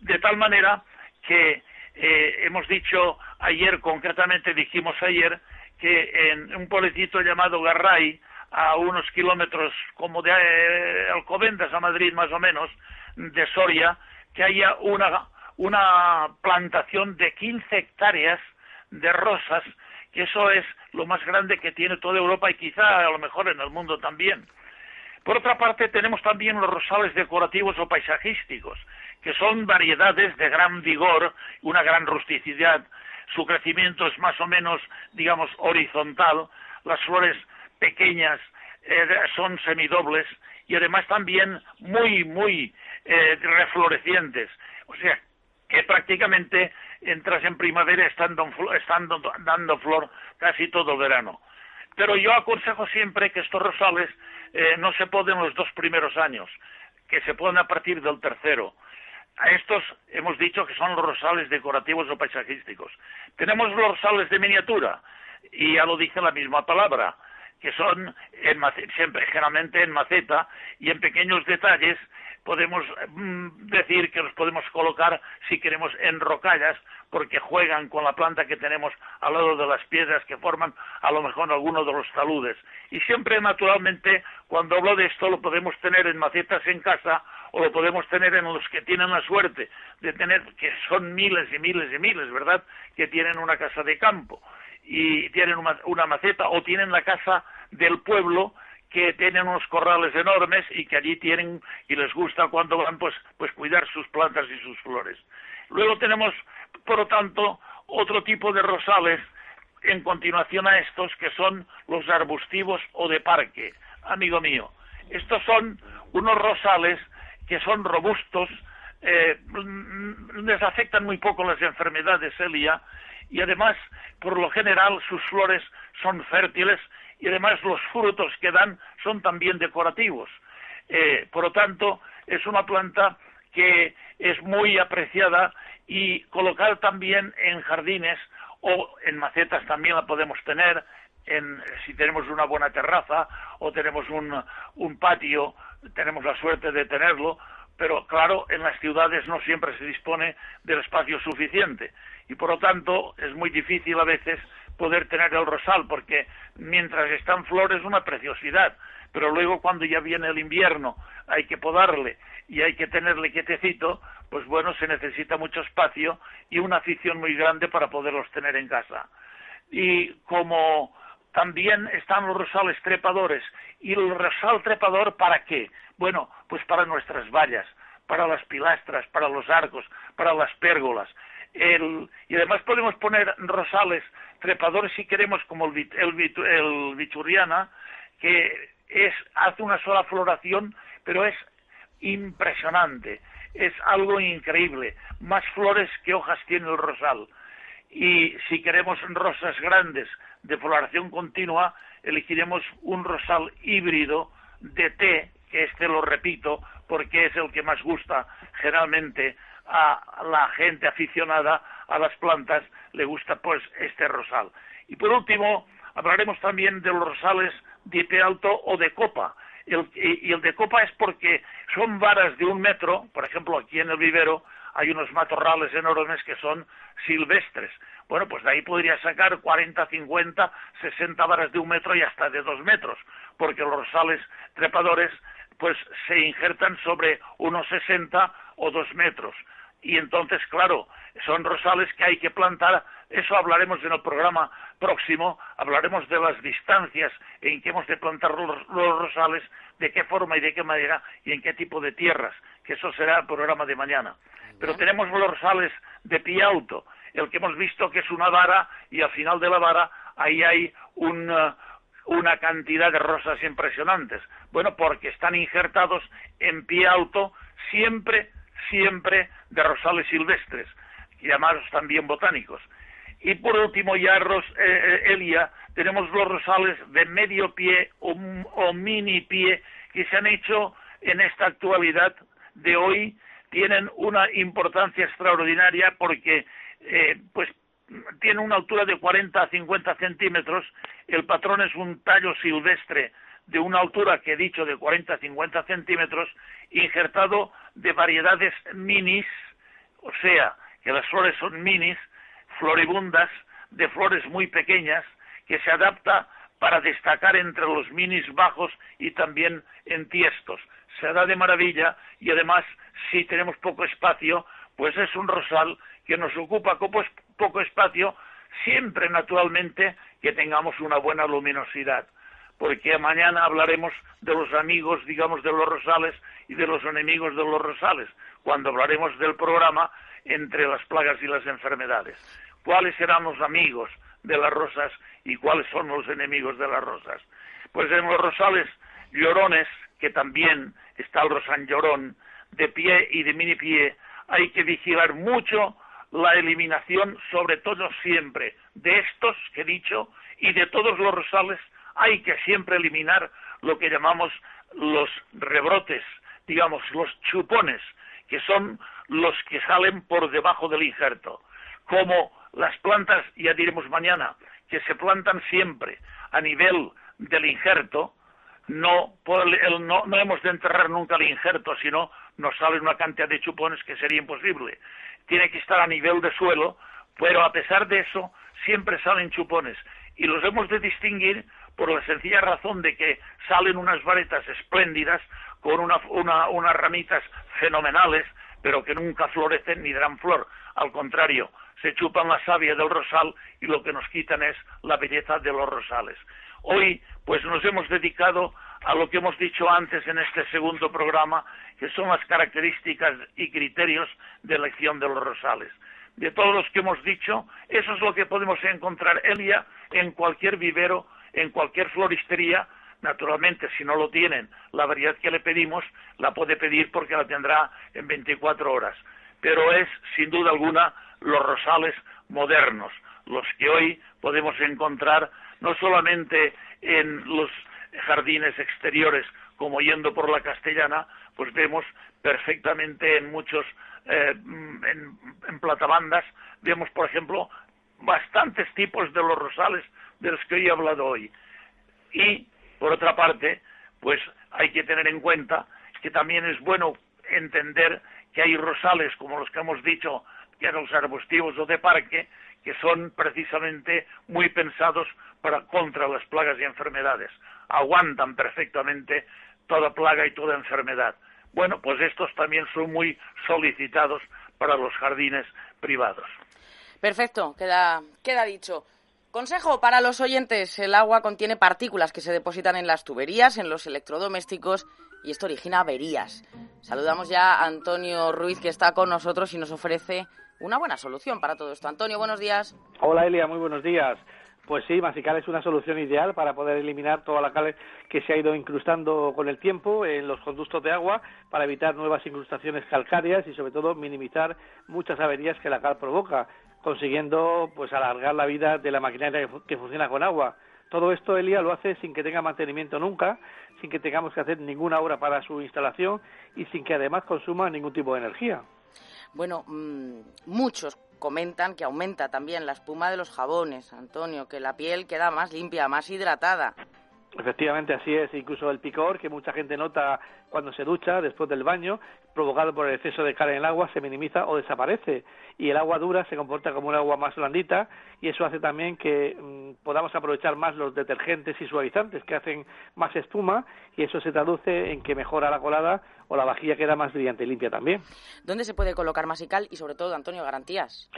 De tal manera que eh, hemos dicho ayer, concretamente dijimos ayer, que en un pueblecito llamado Garray, a unos kilómetros como de eh, Alcobendas a Madrid más o menos, de Soria, que haya una, una plantación de 15 hectáreas de rosas, que eso es lo más grande que tiene toda Europa y quizá a lo mejor en el mundo también. Por otra parte, tenemos también los rosales decorativos o paisajísticos, que son variedades de gran vigor, una gran rusticidad. Su crecimiento es más o menos, digamos, horizontal. Las flores pequeñas eh, son semidobles y además también muy, muy eh, reflorecientes. O sea, que prácticamente entras en primavera estando, dando flor casi todo el verano. Pero yo aconsejo siempre que estos rosales eh, no se poden los dos primeros años, que se poden a partir del tercero. A estos hemos dicho que son los rosales decorativos o paisajísticos. Tenemos los rosales de miniatura, y ya lo dice la misma palabra, que son en, siempre generalmente en maceta y en pequeños detalles podemos mm, decir que los podemos colocar si queremos en rocallas porque juegan con la planta que tenemos al lado de las piedras que forman a lo mejor algunos de los taludes. Y siempre naturalmente cuando hablo de esto lo podemos tener en macetas en casa o lo podemos tener en los que tienen la suerte de tener, que son miles y miles y miles, ¿verdad?, que tienen una casa de campo y tienen una maceta o tienen la casa del pueblo que tienen unos corrales enormes y que allí tienen y les gusta cuando van pues pues cuidar sus plantas y sus flores. Luego tenemos, por lo tanto, otro tipo de rosales en continuación a estos que son los arbustivos o de parque, amigo mío. Estos son unos rosales que son robustos, eh, les afectan muy poco las enfermedades, Elia, y además, por lo general, sus flores son fértiles y además los frutos que dan son también decorativos. Eh, por lo tanto, es una planta que es muy apreciada y colocar también en jardines o en macetas también la podemos tener, en, si tenemos una buena terraza o tenemos un patio, tenemos la suerte de tenerlo, pero claro, en las ciudades no siempre se dispone del espacio suficiente y por lo tanto es muy difícil a veces poder tener el rosal, porque mientras están flores es una preciosidad, pero luego cuando ya viene el invierno hay que podarle y hay que tenerle quietecito, pues bueno, se necesita mucho espacio y una afición muy grande para poderlos tener en casa. Y como también están los rosales trepadores, ¿y el rosal trepador para qué? Bueno, pues para nuestras vallas, para las pilastras, para los arcos, para las pérgolas. y además podemos poner rosales trepadores si queremos como el, el, bichurriana, que es, hace una sola floración, pero es impresionante, es algo increíble, más flores que hojas tiene el rosal. Y si queremos rosas grandes de floración continua, elegiremos un rosal híbrido de té, que este lo repito porque es el que más gusta generalmente a la gente aficionada a las plantas, le gusta pues este rosal. Y por último, hablaremos también de los rosales de pie alto o de copa. y el de copa es porque son varas de un metro, por ejemplo aquí en el vivero hay unos matorrales enormes que son silvestres. Bueno, pues de ahí podría sacar 40, 50, 60 varas de un metro y hasta de dos metros, porque los rosales trepadores pues se injertan sobre unos 60 o dos metros. Y entonces, claro, son rosales que hay que plantar. Eso hablaremos en el programa próximo. Hablaremos de las distancias en que hemos de plantar los, rosales, de qué forma y de qué manera y en qué tipo de tierras, que eso será el programa de mañana. Pero tenemos los rosales de pie alto, el que hemos visto que es una vara y al final de la vara ahí hay uh, una cantidad de rosas impresionantes. Bueno, porque están injertados en pie alto siempre siempre de rosales silvestres, llamados también botánicos. Y por último, ya, Ros, eh, eh, Elia, tenemos los rosales de medio pie o, mini pie que se han hecho en esta actualidad de hoy, tienen una importancia extraordinaria porque eh, pues tiene una altura de 40 a 50 centímetros, el patrón es un tallo silvestre de una altura que he dicho de 40 a 50 centímetros, injertado de variedades minis, o sea, que las flores son minis, floribundas, de flores muy pequeñas, que se adapta para destacar entre los minis bajos y también en tiestos. Se da de maravilla y además, si tenemos poco espacio, pues es un rosal que nos ocupa poco espacio, siempre naturalmente que tengamos una buena luminosidad porque mañana hablaremos de los amigos, digamos, de los rosales y de los enemigos de los rosales, cuando hablaremos del programa entre las plagas y las enfermedades. ¿Cuáles serán los amigos de las rosas y cuáles son los enemigos de las rosas? Pues en los rosales llorones, que también está el rosán llorón, de pie y de mini pie, hay que vigilar mucho la eliminación, sobre todo siempre, de estos que he dicho y de todos los rosales hay que siempre eliminar lo que llamamos los rebrotes, digamos, los chupones, que son los que salen por debajo del injerto. Como las plantas, ya diremos mañana, que se plantan siempre a nivel del injerto, no, no, no hemos de enterrar nunca el injerto, sino nos sale una cantidad de chupones que sería imposible. Tiene que estar a nivel de suelo, pero a pesar de eso, siempre salen chupones. Y los hemos de distinguir por la sencilla razón de que salen unas varetas espléndidas con unas ramitas fenomenales, pero que nunca florecen ni dan flor. Al contrario, se chupan la savia del rosal y lo que nos quitan es la belleza de los rosales. Hoy, pues nos hemos dedicado a lo que hemos dicho antes en este segundo programa, que son las características y criterios de elección de los rosales. De todos los que hemos dicho, eso es lo que podemos encontrar, Elia, en cualquier vivero en cualquier floristería, naturalmente, si no lo tienen, la variedad que le pedimos, la puede pedir porque la tendrá en 24 horas. Pero es, sin duda alguna, los rosales modernos, los que hoy podemos encontrar no solamente en los jardines exteriores, como yendo por la castellana, pues vemos perfectamente en muchos, eh, en, en platabandas, vemos, por ejemplo, bastantes tipos de los rosales de los que hoy he hablado hoy. Y, por otra parte, pues hay que tener en cuenta que también es bueno entender que hay rosales, como los que hemos dicho, que eran los arbustivos o de parque, que son precisamente muy pensados para contra las plagas y enfermedades. Aguantan perfectamente toda plaga y toda enfermedad. Bueno, pues estos también son muy solicitados para los jardines privados. Perfecto, queda, queda dicho. Consejo para los oyentes, el agua contiene partículas que se depositan en las tuberías, en los electrodomésticos y esto origina averías. Saludamos ya a Antonio Ruiz que está con nosotros y nos ofrece una buena solución para todo esto. Antonio, buenos días. Hola Elia, muy buenos días. Pues sí, Masical es una solución ideal para poder eliminar toda la cal que se ha ido incrustando con el tiempo en los conductos de agua para evitar nuevas incrustaciones calcáreas y sobre todo minimizar muchas averías que la cal provoca, consiguiendo pues alargar la vida de la maquinaria que funciona con agua. Todo esto Elia lo hace sin que tenga mantenimiento nunca, sin que tengamos que hacer ninguna obra para su instalación y sin que además consuma ningún tipo de energía. Bueno, mm, muchos comentan que aumenta también la espuma de los jabones, Antonio, que la piel queda más limpia, más hidratada. Efectivamente, así es. Incluso el picor que mucha gente nota cuando se ducha después del baño, provocado por el exceso de cal en el agua, se minimiza o desaparece. Y el agua dura se comporta como un agua más blandita y eso hace también que mm, podamos aprovechar más los detergentes y suavizantes que hacen más espuma y eso se traduce en que mejora la colada o la vajilla queda más brillante y limpia también. ¿Dónde se puede colocar masical y sobre todo, Antonio, garantías?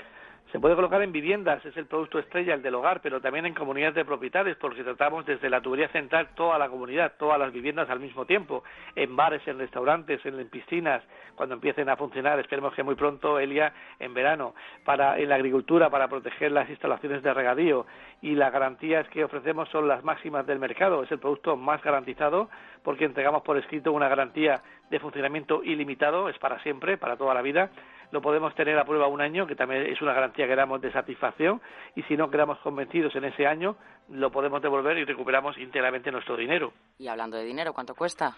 Se puede colocar en viviendas, es el producto estrella, el del hogar, pero también en comunidades de propietarios, porque tratamos desde la tubería central toda la comunidad, todas las viviendas al mismo tiempo, en bares, en restaurantes, en, piscinas, cuando empiecen a funcionar, esperemos que muy pronto, Elia, en verano, para en la agricultura, para proteger las instalaciones de regadío. Y las garantías que ofrecemos son las máximas del mercado, es el producto más garantizado porque entregamos por escrito una garantía de funcionamiento ilimitado, es para siempre, para toda la vida lo podemos tener a prueba un año, que también es una garantía que damos de satisfacción, y si no quedamos convencidos en ese año, lo podemos devolver y recuperamos íntegramente nuestro dinero. Y hablando de dinero, ¿cuánto cuesta?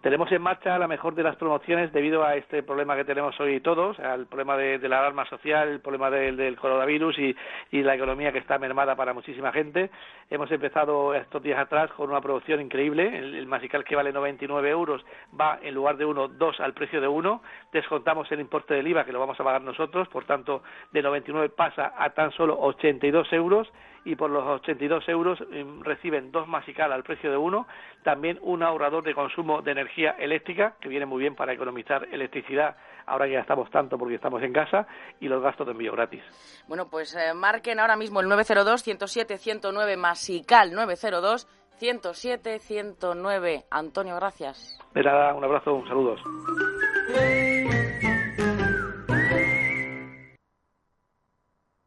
Tenemos en marcha la mejor de las promociones debido a este problema que tenemos hoy todos, al problema de, la alarma social, el problema del coronavirus y, la economía que está mermada para muchísima gente. Hemos empezado estos días atrás con una promoción increíble. El, masical que vale 99 euros va en lugar de uno, dos al precio de uno. Descontamos el importe del IVA que lo vamos a pagar nosotros, por tanto, de 99 pasa a tan solo 82 euros y por los 82 euros em, reciben dos masical al precio de uno, también un ahorrador de consumo de energía eléctrica, que viene muy bien para economizar electricidad ahora que gastamos tanto porque estamos en casa, y los gastos de envío gratis. Bueno, pues eh, marquen ahora mismo el 902-107-109 masical 902 107 109. Antonio, gracias. De nada, un abrazo, un saludo.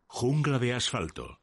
Jungla de asfalto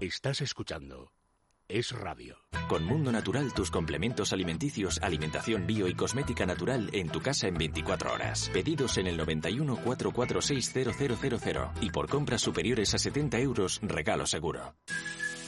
Estás escuchando Es Radio. Con Mundo Natural, tus complementos alimenticios, alimentación bio y cosmética natural en tu casa en 24 horas. Pedidos en el 91 446 0000 y por compras superiores a 70 euros, regalo seguro.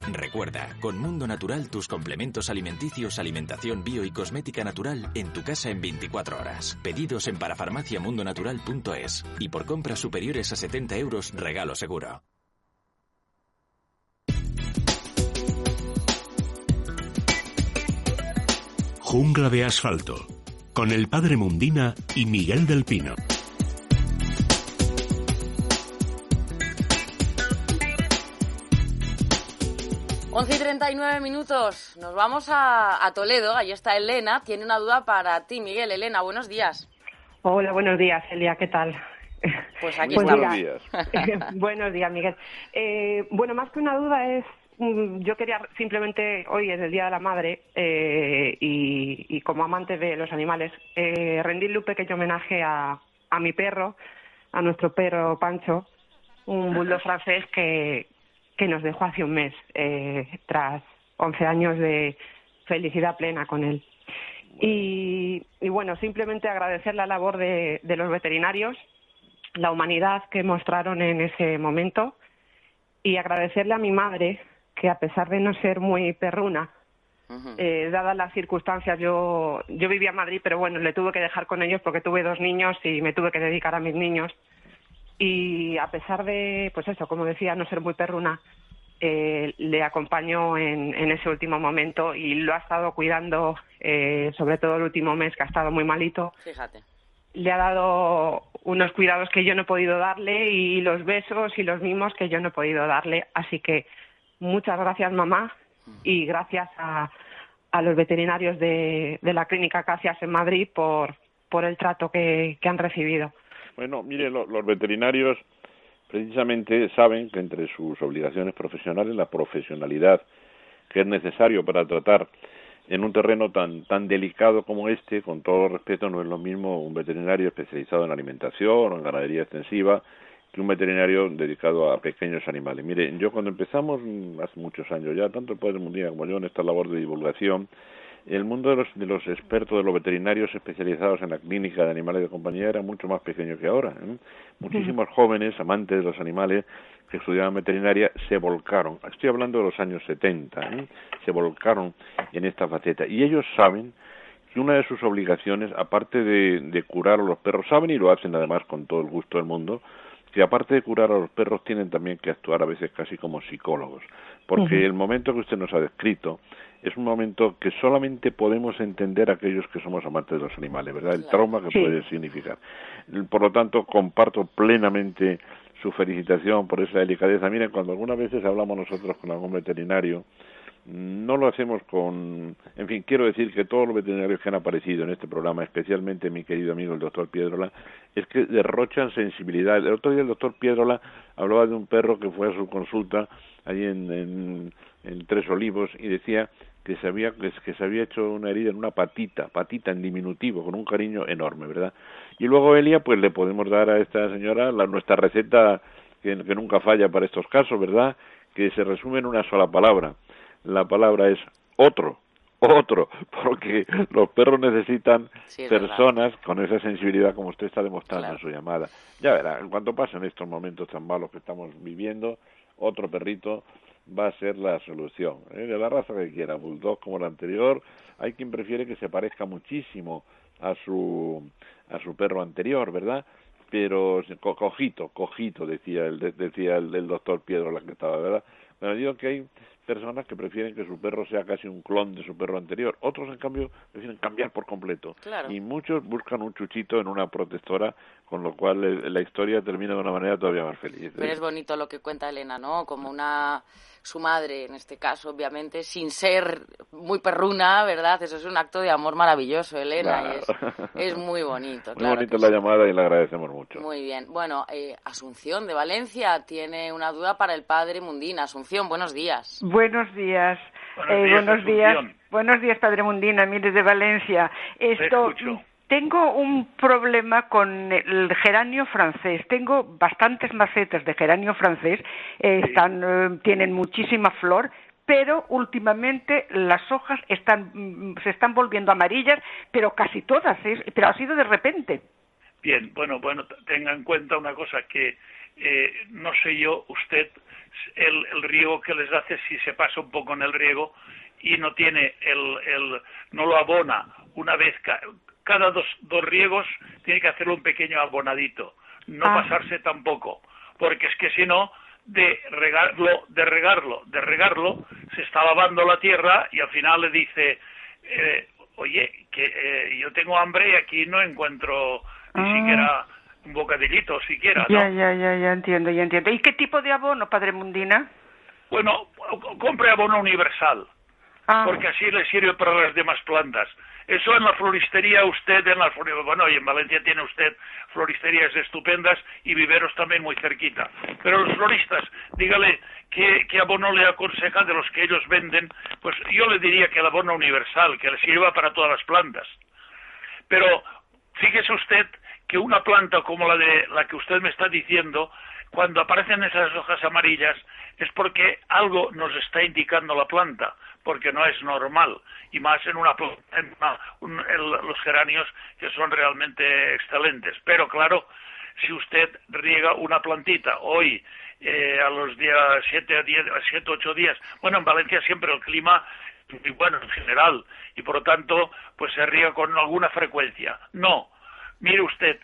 Recuerda, con Mundo Natural tus complementos alimenticios, alimentación bio y cosmética natural en tu casa en 24 horas. Pedidos en parafarmaciamundonatural.es y por compras superiores a 70 euros regalo seguro. Jungla de asfalto con el padre Mundina y Miguel del Pino. 11 y 39 minutos. Nos vamos a, Toledo. Allí está Elena. Tiene una duda para ti, Miguel. Elena, buenos días. Hola, buenos días, Elia. ¿Qué tal? Pues aquí estamos. Buenos días. buenos días, Miguel. Eh, bueno, más que una duda es mm, yo quería simplemente, hoy es el Día de la Madre, eh, y, como amante de los animales, eh, rendirle un pequeño homenaje a, a mi perro, a nuestro perro Pancho, un bulldog francés que, que nos dejó hace un mes, eh, tras 11 años de felicidad plena con él. Y, bueno, simplemente agradecer la labor de, los veterinarios, la humanidad que mostraron en ese momento y agradecerle a mi madre que a pesar de no ser muy perruna, eh, dadas las circunstancias, yo, yo vivía en Madrid, pero bueno, le tuve que dejar con ellos porque tuve dos niños y me tuve que dedicar a mis niños. Y a pesar de, pues eso, como decía, no ser muy perruna, eh, le acompaño en, en, ese último momento y lo ha estado cuidando, eh, sobre todo el último mes que ha estado muy malito. Fíjate. Le ha dado unos cuidados que yo no he podido darle y los besos y los mimos que yo no he podido darle. Así que muchas gracias, mamá, y gracias a, a los veterinarios de, de la clínica Casias en Madrid por, por el trato que, que han recibido. Bueno, mire, lo, los veterinarios precisamente saben que entre sus obligaciones profesionales la profesionalidad que es necesario para tratar en un terreno tan tan delicado como este, con todo respeto, no es lo mismo un veterinario especializado en alimentación o en ganadería extensiva que un veterinario dedicado a pequeños animales. Mire, yo cuando empezamos hace muchos años ya, tanto el Padre Mundial como yo en esta labor de divulgación, el mundo de los, de los expertos, de los veterinarios especializados en la clínica de animales de compañía era mucho más pequeño que ahora. ¿eh? Muchísimos jóvenes, amantes de los animales, que estudiaban veterinaria, se volcaron. Estoy hablando de los años 70, ¿eh? se volcaron en esta faceta. Y ellos saben que una de sus obligaciones, aparte de, de curar a los perros, saben y lo hacen además con todo el gusto del mundo, que aparte de curar a los perros tienen también que actuar a veces casi como psicólogos, porque el momento que usted nos ha descrito es un momento que solamente podemos entender aquellos que somos amantes de los animales, ¿verdad? El trauma que puede significar. Por lo tanto, comparto plenamente su felicitación por esa delicadeza. Miren, cuando algunas veces hablamos nosotros con algún veterinario, no lo hacemos con, en fin, quiero decir que todos los veterinarios que han aparecido en este programa, especialmente mi querido amigo el doctor Piedrola, es que derrochan sensibilidad. El otro día el doctor Piedrola hablaba de un perro que fue a su consulta allí en, en, Tres Olivos y decía que se había que se había hecho una herida en una patita, patita en diminutivo, con un cariño enorme, ¿verdad? Y luego Elia, pues le podemos dar a esta señora la, nuestra receta que nunca falla para estos casos, ¿verdad? Que se resume en una sola palabra la palabra es otro, otro, porque los perros necesitan personas con esa sensibilidad como usted está demostrando en su llamada. Ya verá, en cuanto pasen estos momentos tan malos que estamos viviendo, otro perrito va a ser la solución. ¿eh? De la raza que quiera, bulldog como el anterior, hay quien prefiere que se parezca muchísimo a su a su perro anterior, ¿verdad? Pero cojito, cojito decía el decía el, el doctor Piedro la que estaba, ¿verdad? Pero digo que hay personas que prefieren que su perro sea casi un clon de su perro anterior. Otros, en cambio, prefieren cambiar por completo. Y muchos buscan un chuchito en una protectora, con lo cual la historia termina de una manera todavía más feliz. Pero es bonito lo que cuenta Elena, ¿no? Como una su madre, en este caso, obviamente, sin ser muy perruna, ¿verdad? Eso es un acto de amor maravilloso, Elena, y es, muy bonito. muy bonita la llamada y le agradecemos mucho. Muy bien. Bueno, eh, Asunción de Valencia tiene una duda para el padre Mundina. Asunción, buenos días. Buenos días. Buenos días. Eh, buenos días, padre Mundina, mire de Valencia. Esto, tengo un problema con el geranio francés. Tengo bastantes macetas de geranio francés, eh, están, eh, tienen muchísima flor, pero últimamente las hojas están, mm, se están volviendo amarillas, pero casi todas, pero ha sido de repente. Bien, bueno, bueno, tenga en cuenta una cosa que eh, no sé yo, usted, el, el, riego que les hace si se pasa un poco en el riego y no tiene el, el no lo abona una vez cada dos, dos riegos tiene que hacerlo un pequeño abonadito, no ah. pasarse tampoco, porque es que si no, de regarlo, de regarlo, de regarlo, se está lavando la tierra y al final le dice, eh, oye, que eh, yo tengo hambre y aquí no encuentro ni ah. siquiera un bocadillito, siquiera. Ya, ya, ya, ya entiendo, ya entiendo. ¿Y qué tipo de abono, Padre Mundina? Bueno, compre abono universal, ah. porque así le sirve para las demás plantas. Eso en la floristería usted, en la bueno, y en Valencia tiene usted floristerías estupendas y viveros también muy cerquita. Pero los floristas, dígale qué, abono le aconseja de los que ellos venden, pues yo le diría que el abono universal, que le sirva para todas las plantas. Pero fíjese usted que una planta como la de la que usted me está diciendo, cuando aparecen esas hojas amarillas, es porque algo nos está indicando la planta porque no es normal y más en una, los geranios que son realmente excelentes pero claro si usted riega una plantita hoy eh, a los días 7 a 10, 7, 8 días. Bueno, en Valencia siempre el clima muy bueno en general y por lo tanto pues se riega con alguna frecuencia. No, mire usted,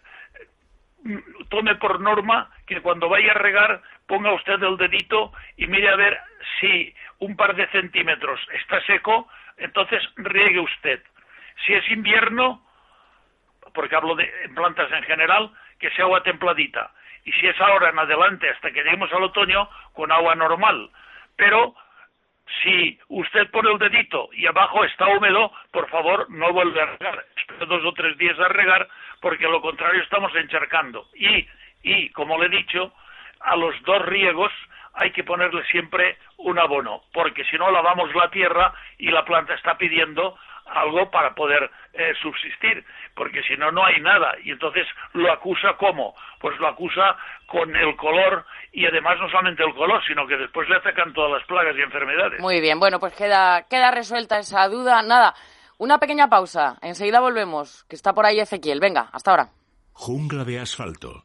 tome por norma que cuando vaya a regar ponga usted el dedito y mire a ver si un par de centímetros está seco, entonces riegue usted. Si es invierno, porque hablo de plantas en general, que sea agua templadita. Y si es ahora en adelante, hasta que lleguemos al otoño, con agua normal. Pero si usted pone el dedito y abajo está húmedo, por favor no vuelve a regar. Espero dos o tres días a regar, porque lo contrario estamos encharcando. Y, y, como le he dicho, a los dos riegos hay que ponerle siempre un abono, porque si no lavamos la tierra y la planta está pidiendo algo para poder eh, subsistir, porque si no, no hay nada. Y entonces lo acusa ¿cómo? Pues lo acusa con el color y además no solamente el color, sino que después le atacan todas las plagas y enfermedades. Muy bien, bueno, pues queda, queda resuelta esa duda. Nada, una pequeña pausa. Enseguida volvemos, que está por ahí Ezequiel. Venga, hasta ahora. Jungla de asfalto,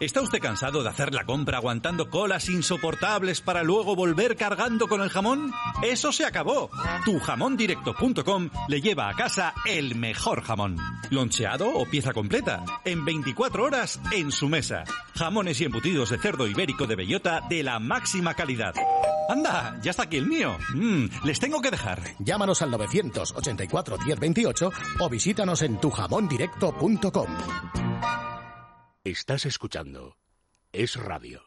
¿Está usted cansado de hacer la compra aguantando colas insoportables para luego volver cargando con el jamón? Eso se acabó. Tujamondirecto.com le lleva a casa el mejor jamón. Loncheado o pieza completa. En 24 horas en su mesa. Jamones y embutidos de cerdo ibérico de bellota de la máxima calidad. Anda, ya está aquí el mío. Mm, les tengo que dejar. Llámanos al 984 1028 o visítanos en tujamondirecto.com. Estás escuchando Es Radio.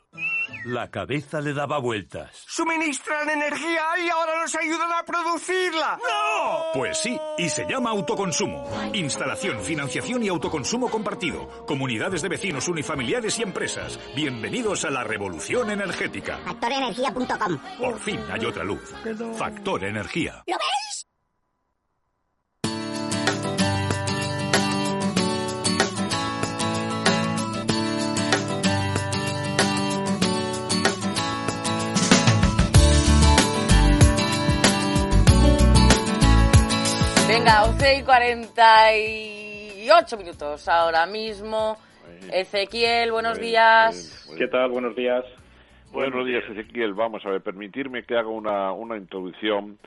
La cabeza le daba vueltas. Suministran energía y ahora nos ayudan a producirla. ¡No! Pues sí, y se llama autoconsumo. Instalación, financiación y autoconsumo compartido. Comunidades de vecinos, unifamiliares y empresas. Bienvenidos a la revolución energética. Factorenergía.com. Por fin hay otra luz. Factor Energía. ¿Lo veis? Venga, 11 y 48 minutos ahora mismo. Ezequiel, buenos días. ¿Qué tal? Buenos días. Buenos días, Ezequiel. Vamos a ver, permitirme que haga una, una introducción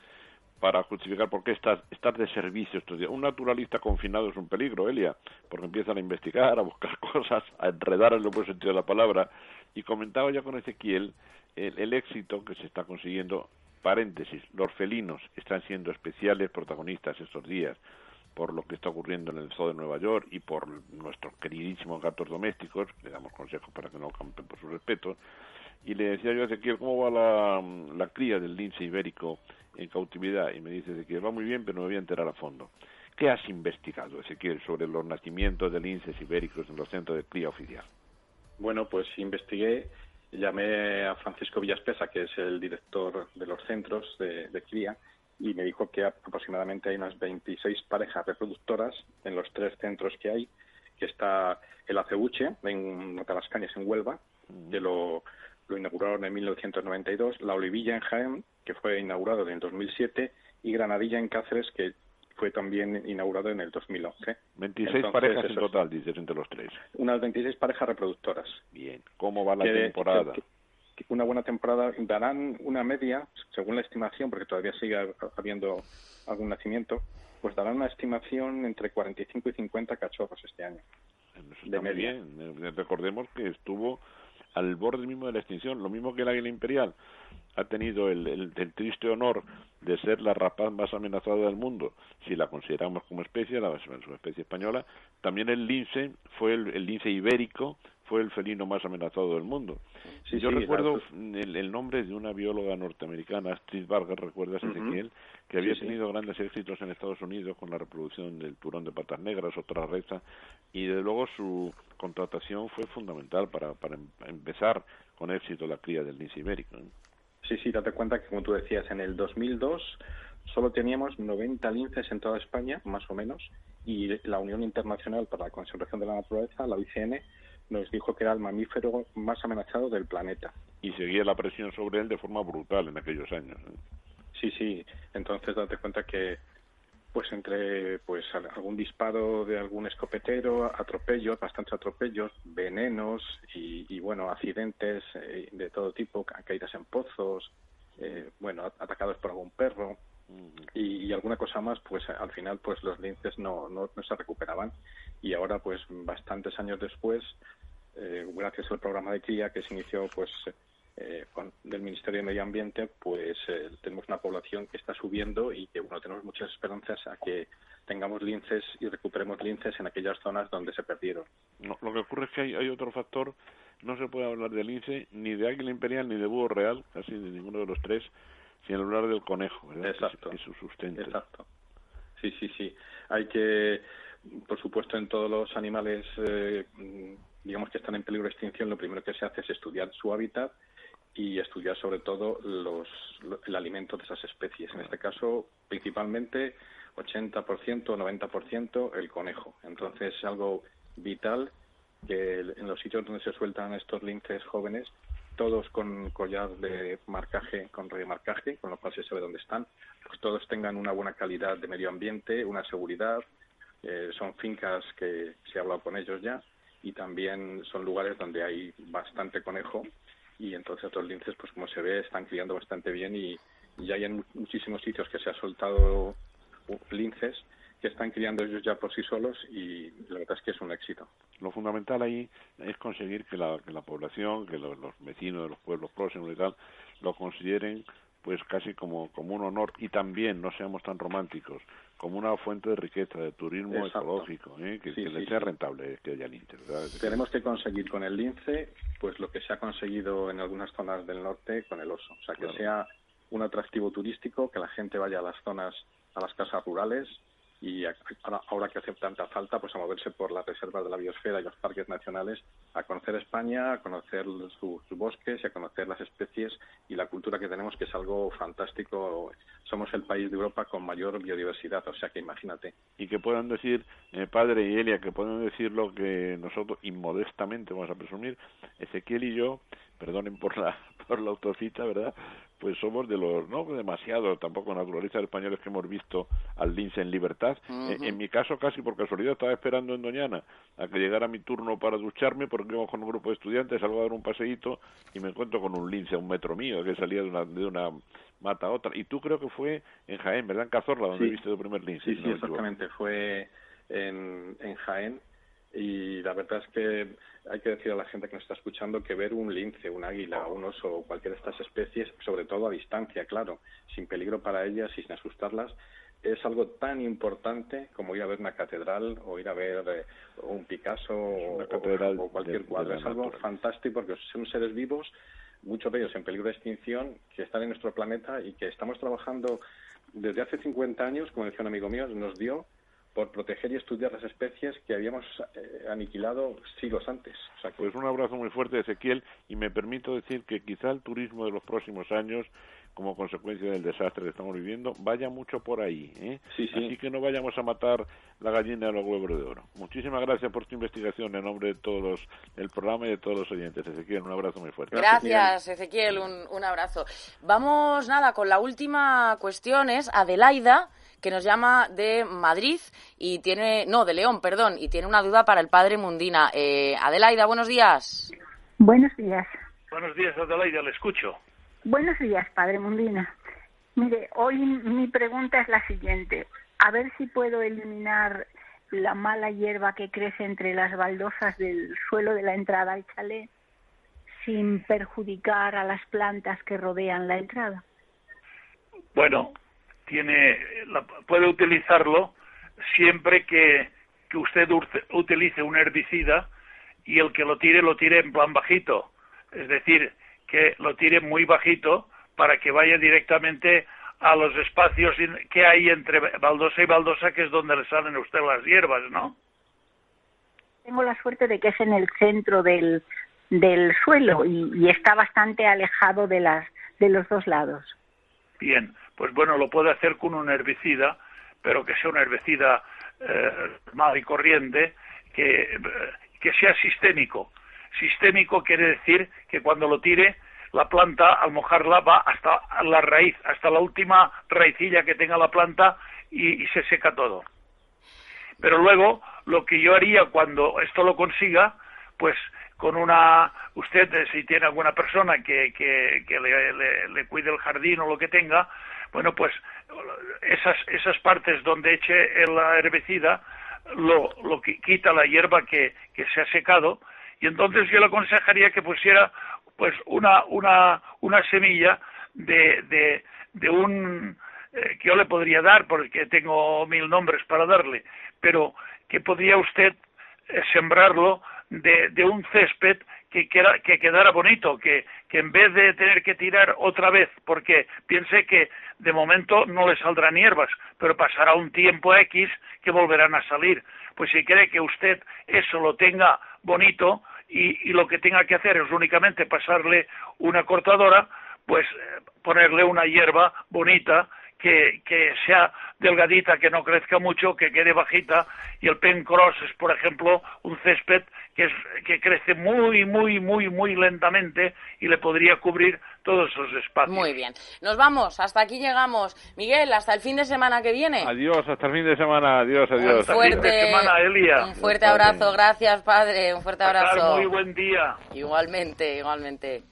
para justificar por qué estás, estás de servicio estos días. Un naturalista confinado es un peligro, Elia, porque empiezan a investigar, a buscar cosas, a enredar en el buen sentido de la palabra. Y comentaba ya con Ezequiel el, el éxito que se está consiguiendo paréntesis, los felinos están siendo especiales protagonistas estos días por lo que está ocurriendo en el zoo de Nueva York y por nuestros queridísimos gatos domésticos, le damos consejos para que no campen por su respeto, y le decía yo a Ezequiel, ¿cómo va la, cría del lince ibérico en cautividad? Y me dice Ezequiel, va muy bien, pero me voy a enterar a fondo. ¿Qué has investigado, Ezequiel, sobre los nacimientos de linces ibéricos en los centros de cría oficial? Bueno, pues investigué llamé a Francisco Villaspesa, que es el director de los centros de, de, cría, y me dijo que aproximadamente hay unas 26 parejas reproductoras en los tres centros que hay, que está el Aceuche, en Matalascañas, en Huelva, que lo, lo inauguraron en 1992, La Olivilla en Jaén, que fue inaugurado en 2007, y Granadilla en Cáceres, que fue también inaugurado en el 2011. 26 Entonces, parejas en total, dices, entre los tres. Unas 26 parejas reproductoras. Bien. ¿Cómo va la que, temporada? Que, que una buena temporada. Darán una media, según la estimación, porque todavía sigue habiendo algún nacimiento, pues darán una estimación entre 45 y 50 cachorros este año. Eso de media. Bien. Recordemos que estuvo al borde mismo de la extinción, lo mismo que el águila imperial ha tenido el, el, triste honor de ser la rapaz más amenazada del mundo, si la consideramos como especie, la especie española, también el lince fue el, el lince ibérico, fue el felino más amenazado del mundo. Yo recuerdo el, nombre de una bióloga norteamericana, Astrid Barger, ¿recuerdas, Ezequiel? Que había tenido grandes éxitos en Estados Unidos con la reproducción del turón de patas negras, otra reza, y de luego su contratación fue fundamental para, para em, empezar con éxito la cría del lince ibérico. Sí, sí, date cuenta que, como tú decías, en el 2002 solo teníamos 90 linces en toda España, más o menos, y la Unión Internacional para la Conservación de la Naturaleza, la UICN, nos dijo que era el mamífero más amenazado del planeta. Y seguía la presión sobre él de forma brutal en aquellos años. ¿eh? Sí, sí. Entonces date cuenta que pues entre pues algún disparo de algún escopetero, atropellos, bastantes atropellos, venenos y, bueno, accidentes eh, de todo tipo, caídas en pozos, eh, bueno, atacados por algún perro y, alguna cosa más, pues al final pues los linces no, no, se recuperaban. Y ahora pues bastantes años después, eh, gracias al programa de cría que se inició pues eh, del Ministerio de Medio Ambiente, pues eh, tenemos una población que está subiendo y que bueno tenemos muchas esperanzas a que tengamos linces y recuperemos linces en aquellas zonas donde se perdieron. No, lo que ocurre es que hay otro factor, no se puede hablar de lince ni de águila imperial ni de búho real, casi de ninguno de los tres, sin hablar del conejo, ¿verdad? Exacto. Y su sustento. Exacto. Sí, sí, sí. Hay que, por supuesto, en todos los animales, eh, digamos que están en peligro de extinción, lo primero que se hace es estudiar su hábitat y estudiar sobre todo los, el alimento de esas especies. En este caso, principalmente 80% o 90% el conejo. Entonces, es algo vital que en los sitios donde se sueltan estos linces jóvenes, todos con collar de marcaje, con marcaje, con lo cual se sabe dónde están, pues todos tengan una buena calidad de medio ambiente, una seguridad. Eh, son fincas que se ha hablado con ellos ya y también son lugares donde hay bastante conejo y entonces los linces, pues como se ve, están criando bastante bien y, ya hay en muchísimos sitios que se ha soltado linces que están criando ellos ya por sí solos y la verdad es que es un éxito. Lo fundamental ahí es conseguir que la, que la población, que los, vecinos de los pueblos próximos y tal, lo consideren pues casi como, como un honor. Y también no seamos tan románticos como una fuente de riqueza de turismo ecológico ¿eh? que, le sea rentable que haya lince tenemos que conseguir con el lince pues lo que se ha conseguido en algunas zonas del norte con el oso. O sea que sea un atractivo turístico que la gente vaya a las zonas a las casas rurales y ahora, que hace tanta falta, pues a moverse por las reservas de la biosfera y los parques nacionales, a conocer España, a conocer sus bosques y a conocer las especies y la cultura que tenemos, que es algo fantástico. Somos el país de Europa con mayor biodiversidad, o sea que imagínate. Y que puedan decir, eh, padre y Elia, que puedan decir lo que nosotros inmodestamente vamos a presumir, Ezequiel y yo, perdonen por la, por la autocita, ¿verdad? Pues somos de los, no demasiado tampoco naturalistas españoles que hemos visto al lince en libertad. en, mi caso, casi por casualidad, estaba esperando en Doñana a que llegara mi turno para ducharme, porque íbamos con un grupo de estudiantes, salgo a dar un paseíto y me encuentro con un lince a un metro mío que salía de una, de una mata a otra. Y tú creo que fue en Jaén, ¿verdad? En Cazorla, donde viste tu primer lince. Sí, sí, exactamente. Fue en, en Jaén y la verdad es que hay que decir a la gente que nos está escuchando que ver un lince, un águila, un oso o cualquiera de estas especies, sobre todo a distancia, claro, sin peligro para ellas y sin asustarlas, es algo tan importante como ir a ver una catedral o ir a ver eh, un Picasso o, cualquier cuadro. Es algo fantástico porque son seres vivos, muchos de ellos en peligro de extinción, que están en nuestro planeta y que estamos trabajando desde hace 50 años, como decía un amigo mío, nos dio por proteger y estudiar las especies que habíamos eh, aniquilado siglos antes. Pues un abrazo muy fuerte, Ezequiel, y me permito decir que quizá el turismo de los próximos años, como consecuencia del desastre que estamos viviendo, vaya mucho por ahí. ¿eh? Así que no vayamos a matar la gallina de los huevos de oro. Muchísimas gracias por tu investigación en nombre de todos el programa y de todos los oyentes. Ezequiel, un abrazo muy fuerte. Gracias, Ezequiel, un, un abrazo. Vamos, nada, con la última cuestión, es Adelaida que nos llama de Madrid y tiene, no, de León, perdón, y tiene una duda para el padre Mundina. Eh, Adelaida, buenos días. Buenos días. Buenos días, Adelaida, le escucho. Buenos días, padre Mundina. Mire, hoy mi pregunta es la siguiente. A ver si puedo eliminar la mala hierba que crece entre las baldosas del suelo de la entrada al chalet sin perjudicar a las plantas que rodean la entrada. Bueno, tiene puede utilizarlo siempre que, que usted utilice un herbicida y el que lo tire lo tire en plan bajito, es decir, que lo tire muy bajito para que vaya directamente a los espacios que hay entre baldosa y baldosa, que es donde le salen a usted las hierbas, ¿no? Tengo la suerte de que es en el centro del, del suelo y, está bastante alejado de, las, de los dos lados. Bien, pues bueno, lo puede hacer con un herbicida, pero que sea un herbicida eh, normal y corriente, que, eh, que sea sistémico. Sistémico quiere decir que cuando lo tire la planta al mojarla va hasta la raíz, hasta la última raicilla que tenga la planta y, se seca todo. Pero luego lo que yo haría cuando esto lo consiga, pues con una, usted eh, si tiene alguna persona que, que, le, cuide el jardín o lo que tenga, bueno, pues esas, esas partes donde eche el herbicida lo, lo quita la hierba que, que se ha secado y entonces yo le aconsejaría que pusiera pues una, una, una semilla de, de, de un eh, que yo le podría dar porque tengo mil nombres para darle, pero que podría usted eh, sembrarlo de, de un césped que, que quedara bonito, que, en vez de tener que tirar otra vez, porque piense que de momento no le saldrán hierbas, pero pasará un tiempo X que volverán a salir. Pues si quiere que usted eso lo tenga bonito, y, lo que tenga que hacer es únicamente pasarle una cortadora, pues eh, ponerle una hierba bonita que, que, sea delgadita, que no crezca mucho, que quede bajita, y el pen cross es, por ejemplo, un césped que, es, que crece muy, muy, muy, muy lentamente y le podría cubrir todos esos espacios. Muy bien. Nos vamos, hasta aquí llegamos. Miguel, hasta el fin de semana que viene. Adiós, hasta el fin de semana. Adiós, adiós. Un fuerte, Un fuerte abrazo, gracias, padre. Un fuerte abrazo. Muy buen día. Igualmente, igualmente.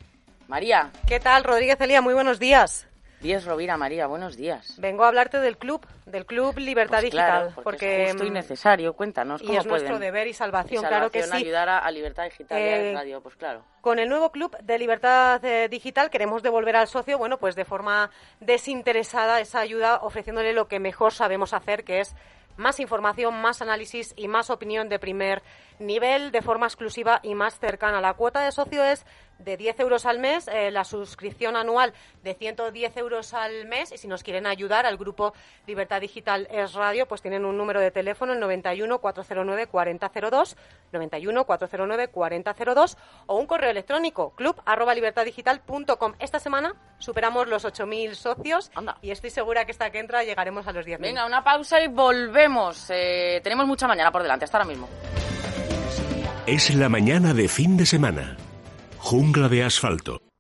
María. ¿Qué tal, Rodríguez Elía? Muy buenos días. Díaz Rovira, María, buenos días. Vengo a hablarte del club, del club Libertad pues Digital, porque, es justo y mm, necesario. Cuéntanos cómo y es nuestro deber y salvación, claro que sí. ayudar a, Libertad Digital y a eh, Radio, pues claro. Con el nuevo club de Libertad eh, Digital queremos devolver al socio, bueno, pues de forma desinteresada esa ayuda, ofreciéndole lo que mejor sabemos hacer, que es más información, más análisis y más opinión de primer nivel de forma exclusiva y más cercana. La cuota de socio es de 10 euros al mes, eh, la suscripción anual de 110 euros al mes y si nos quieren ayudar al grupo Libertad Digital es Radio, pues tienen un número de teléfono el 91 409 4002, 91 409 4002 o un correo electrónico club arroba libertaddigital.com. Esta semana superamos los 8.000 socios y estoy segura que esta que entra llegaremos a los 10.000. Venga, una pausa y volvemos. Eh, tenemos mucha mañana por delante, hasta ahora mismo. Es la mañana de fin de semana. Jungla de asfalto.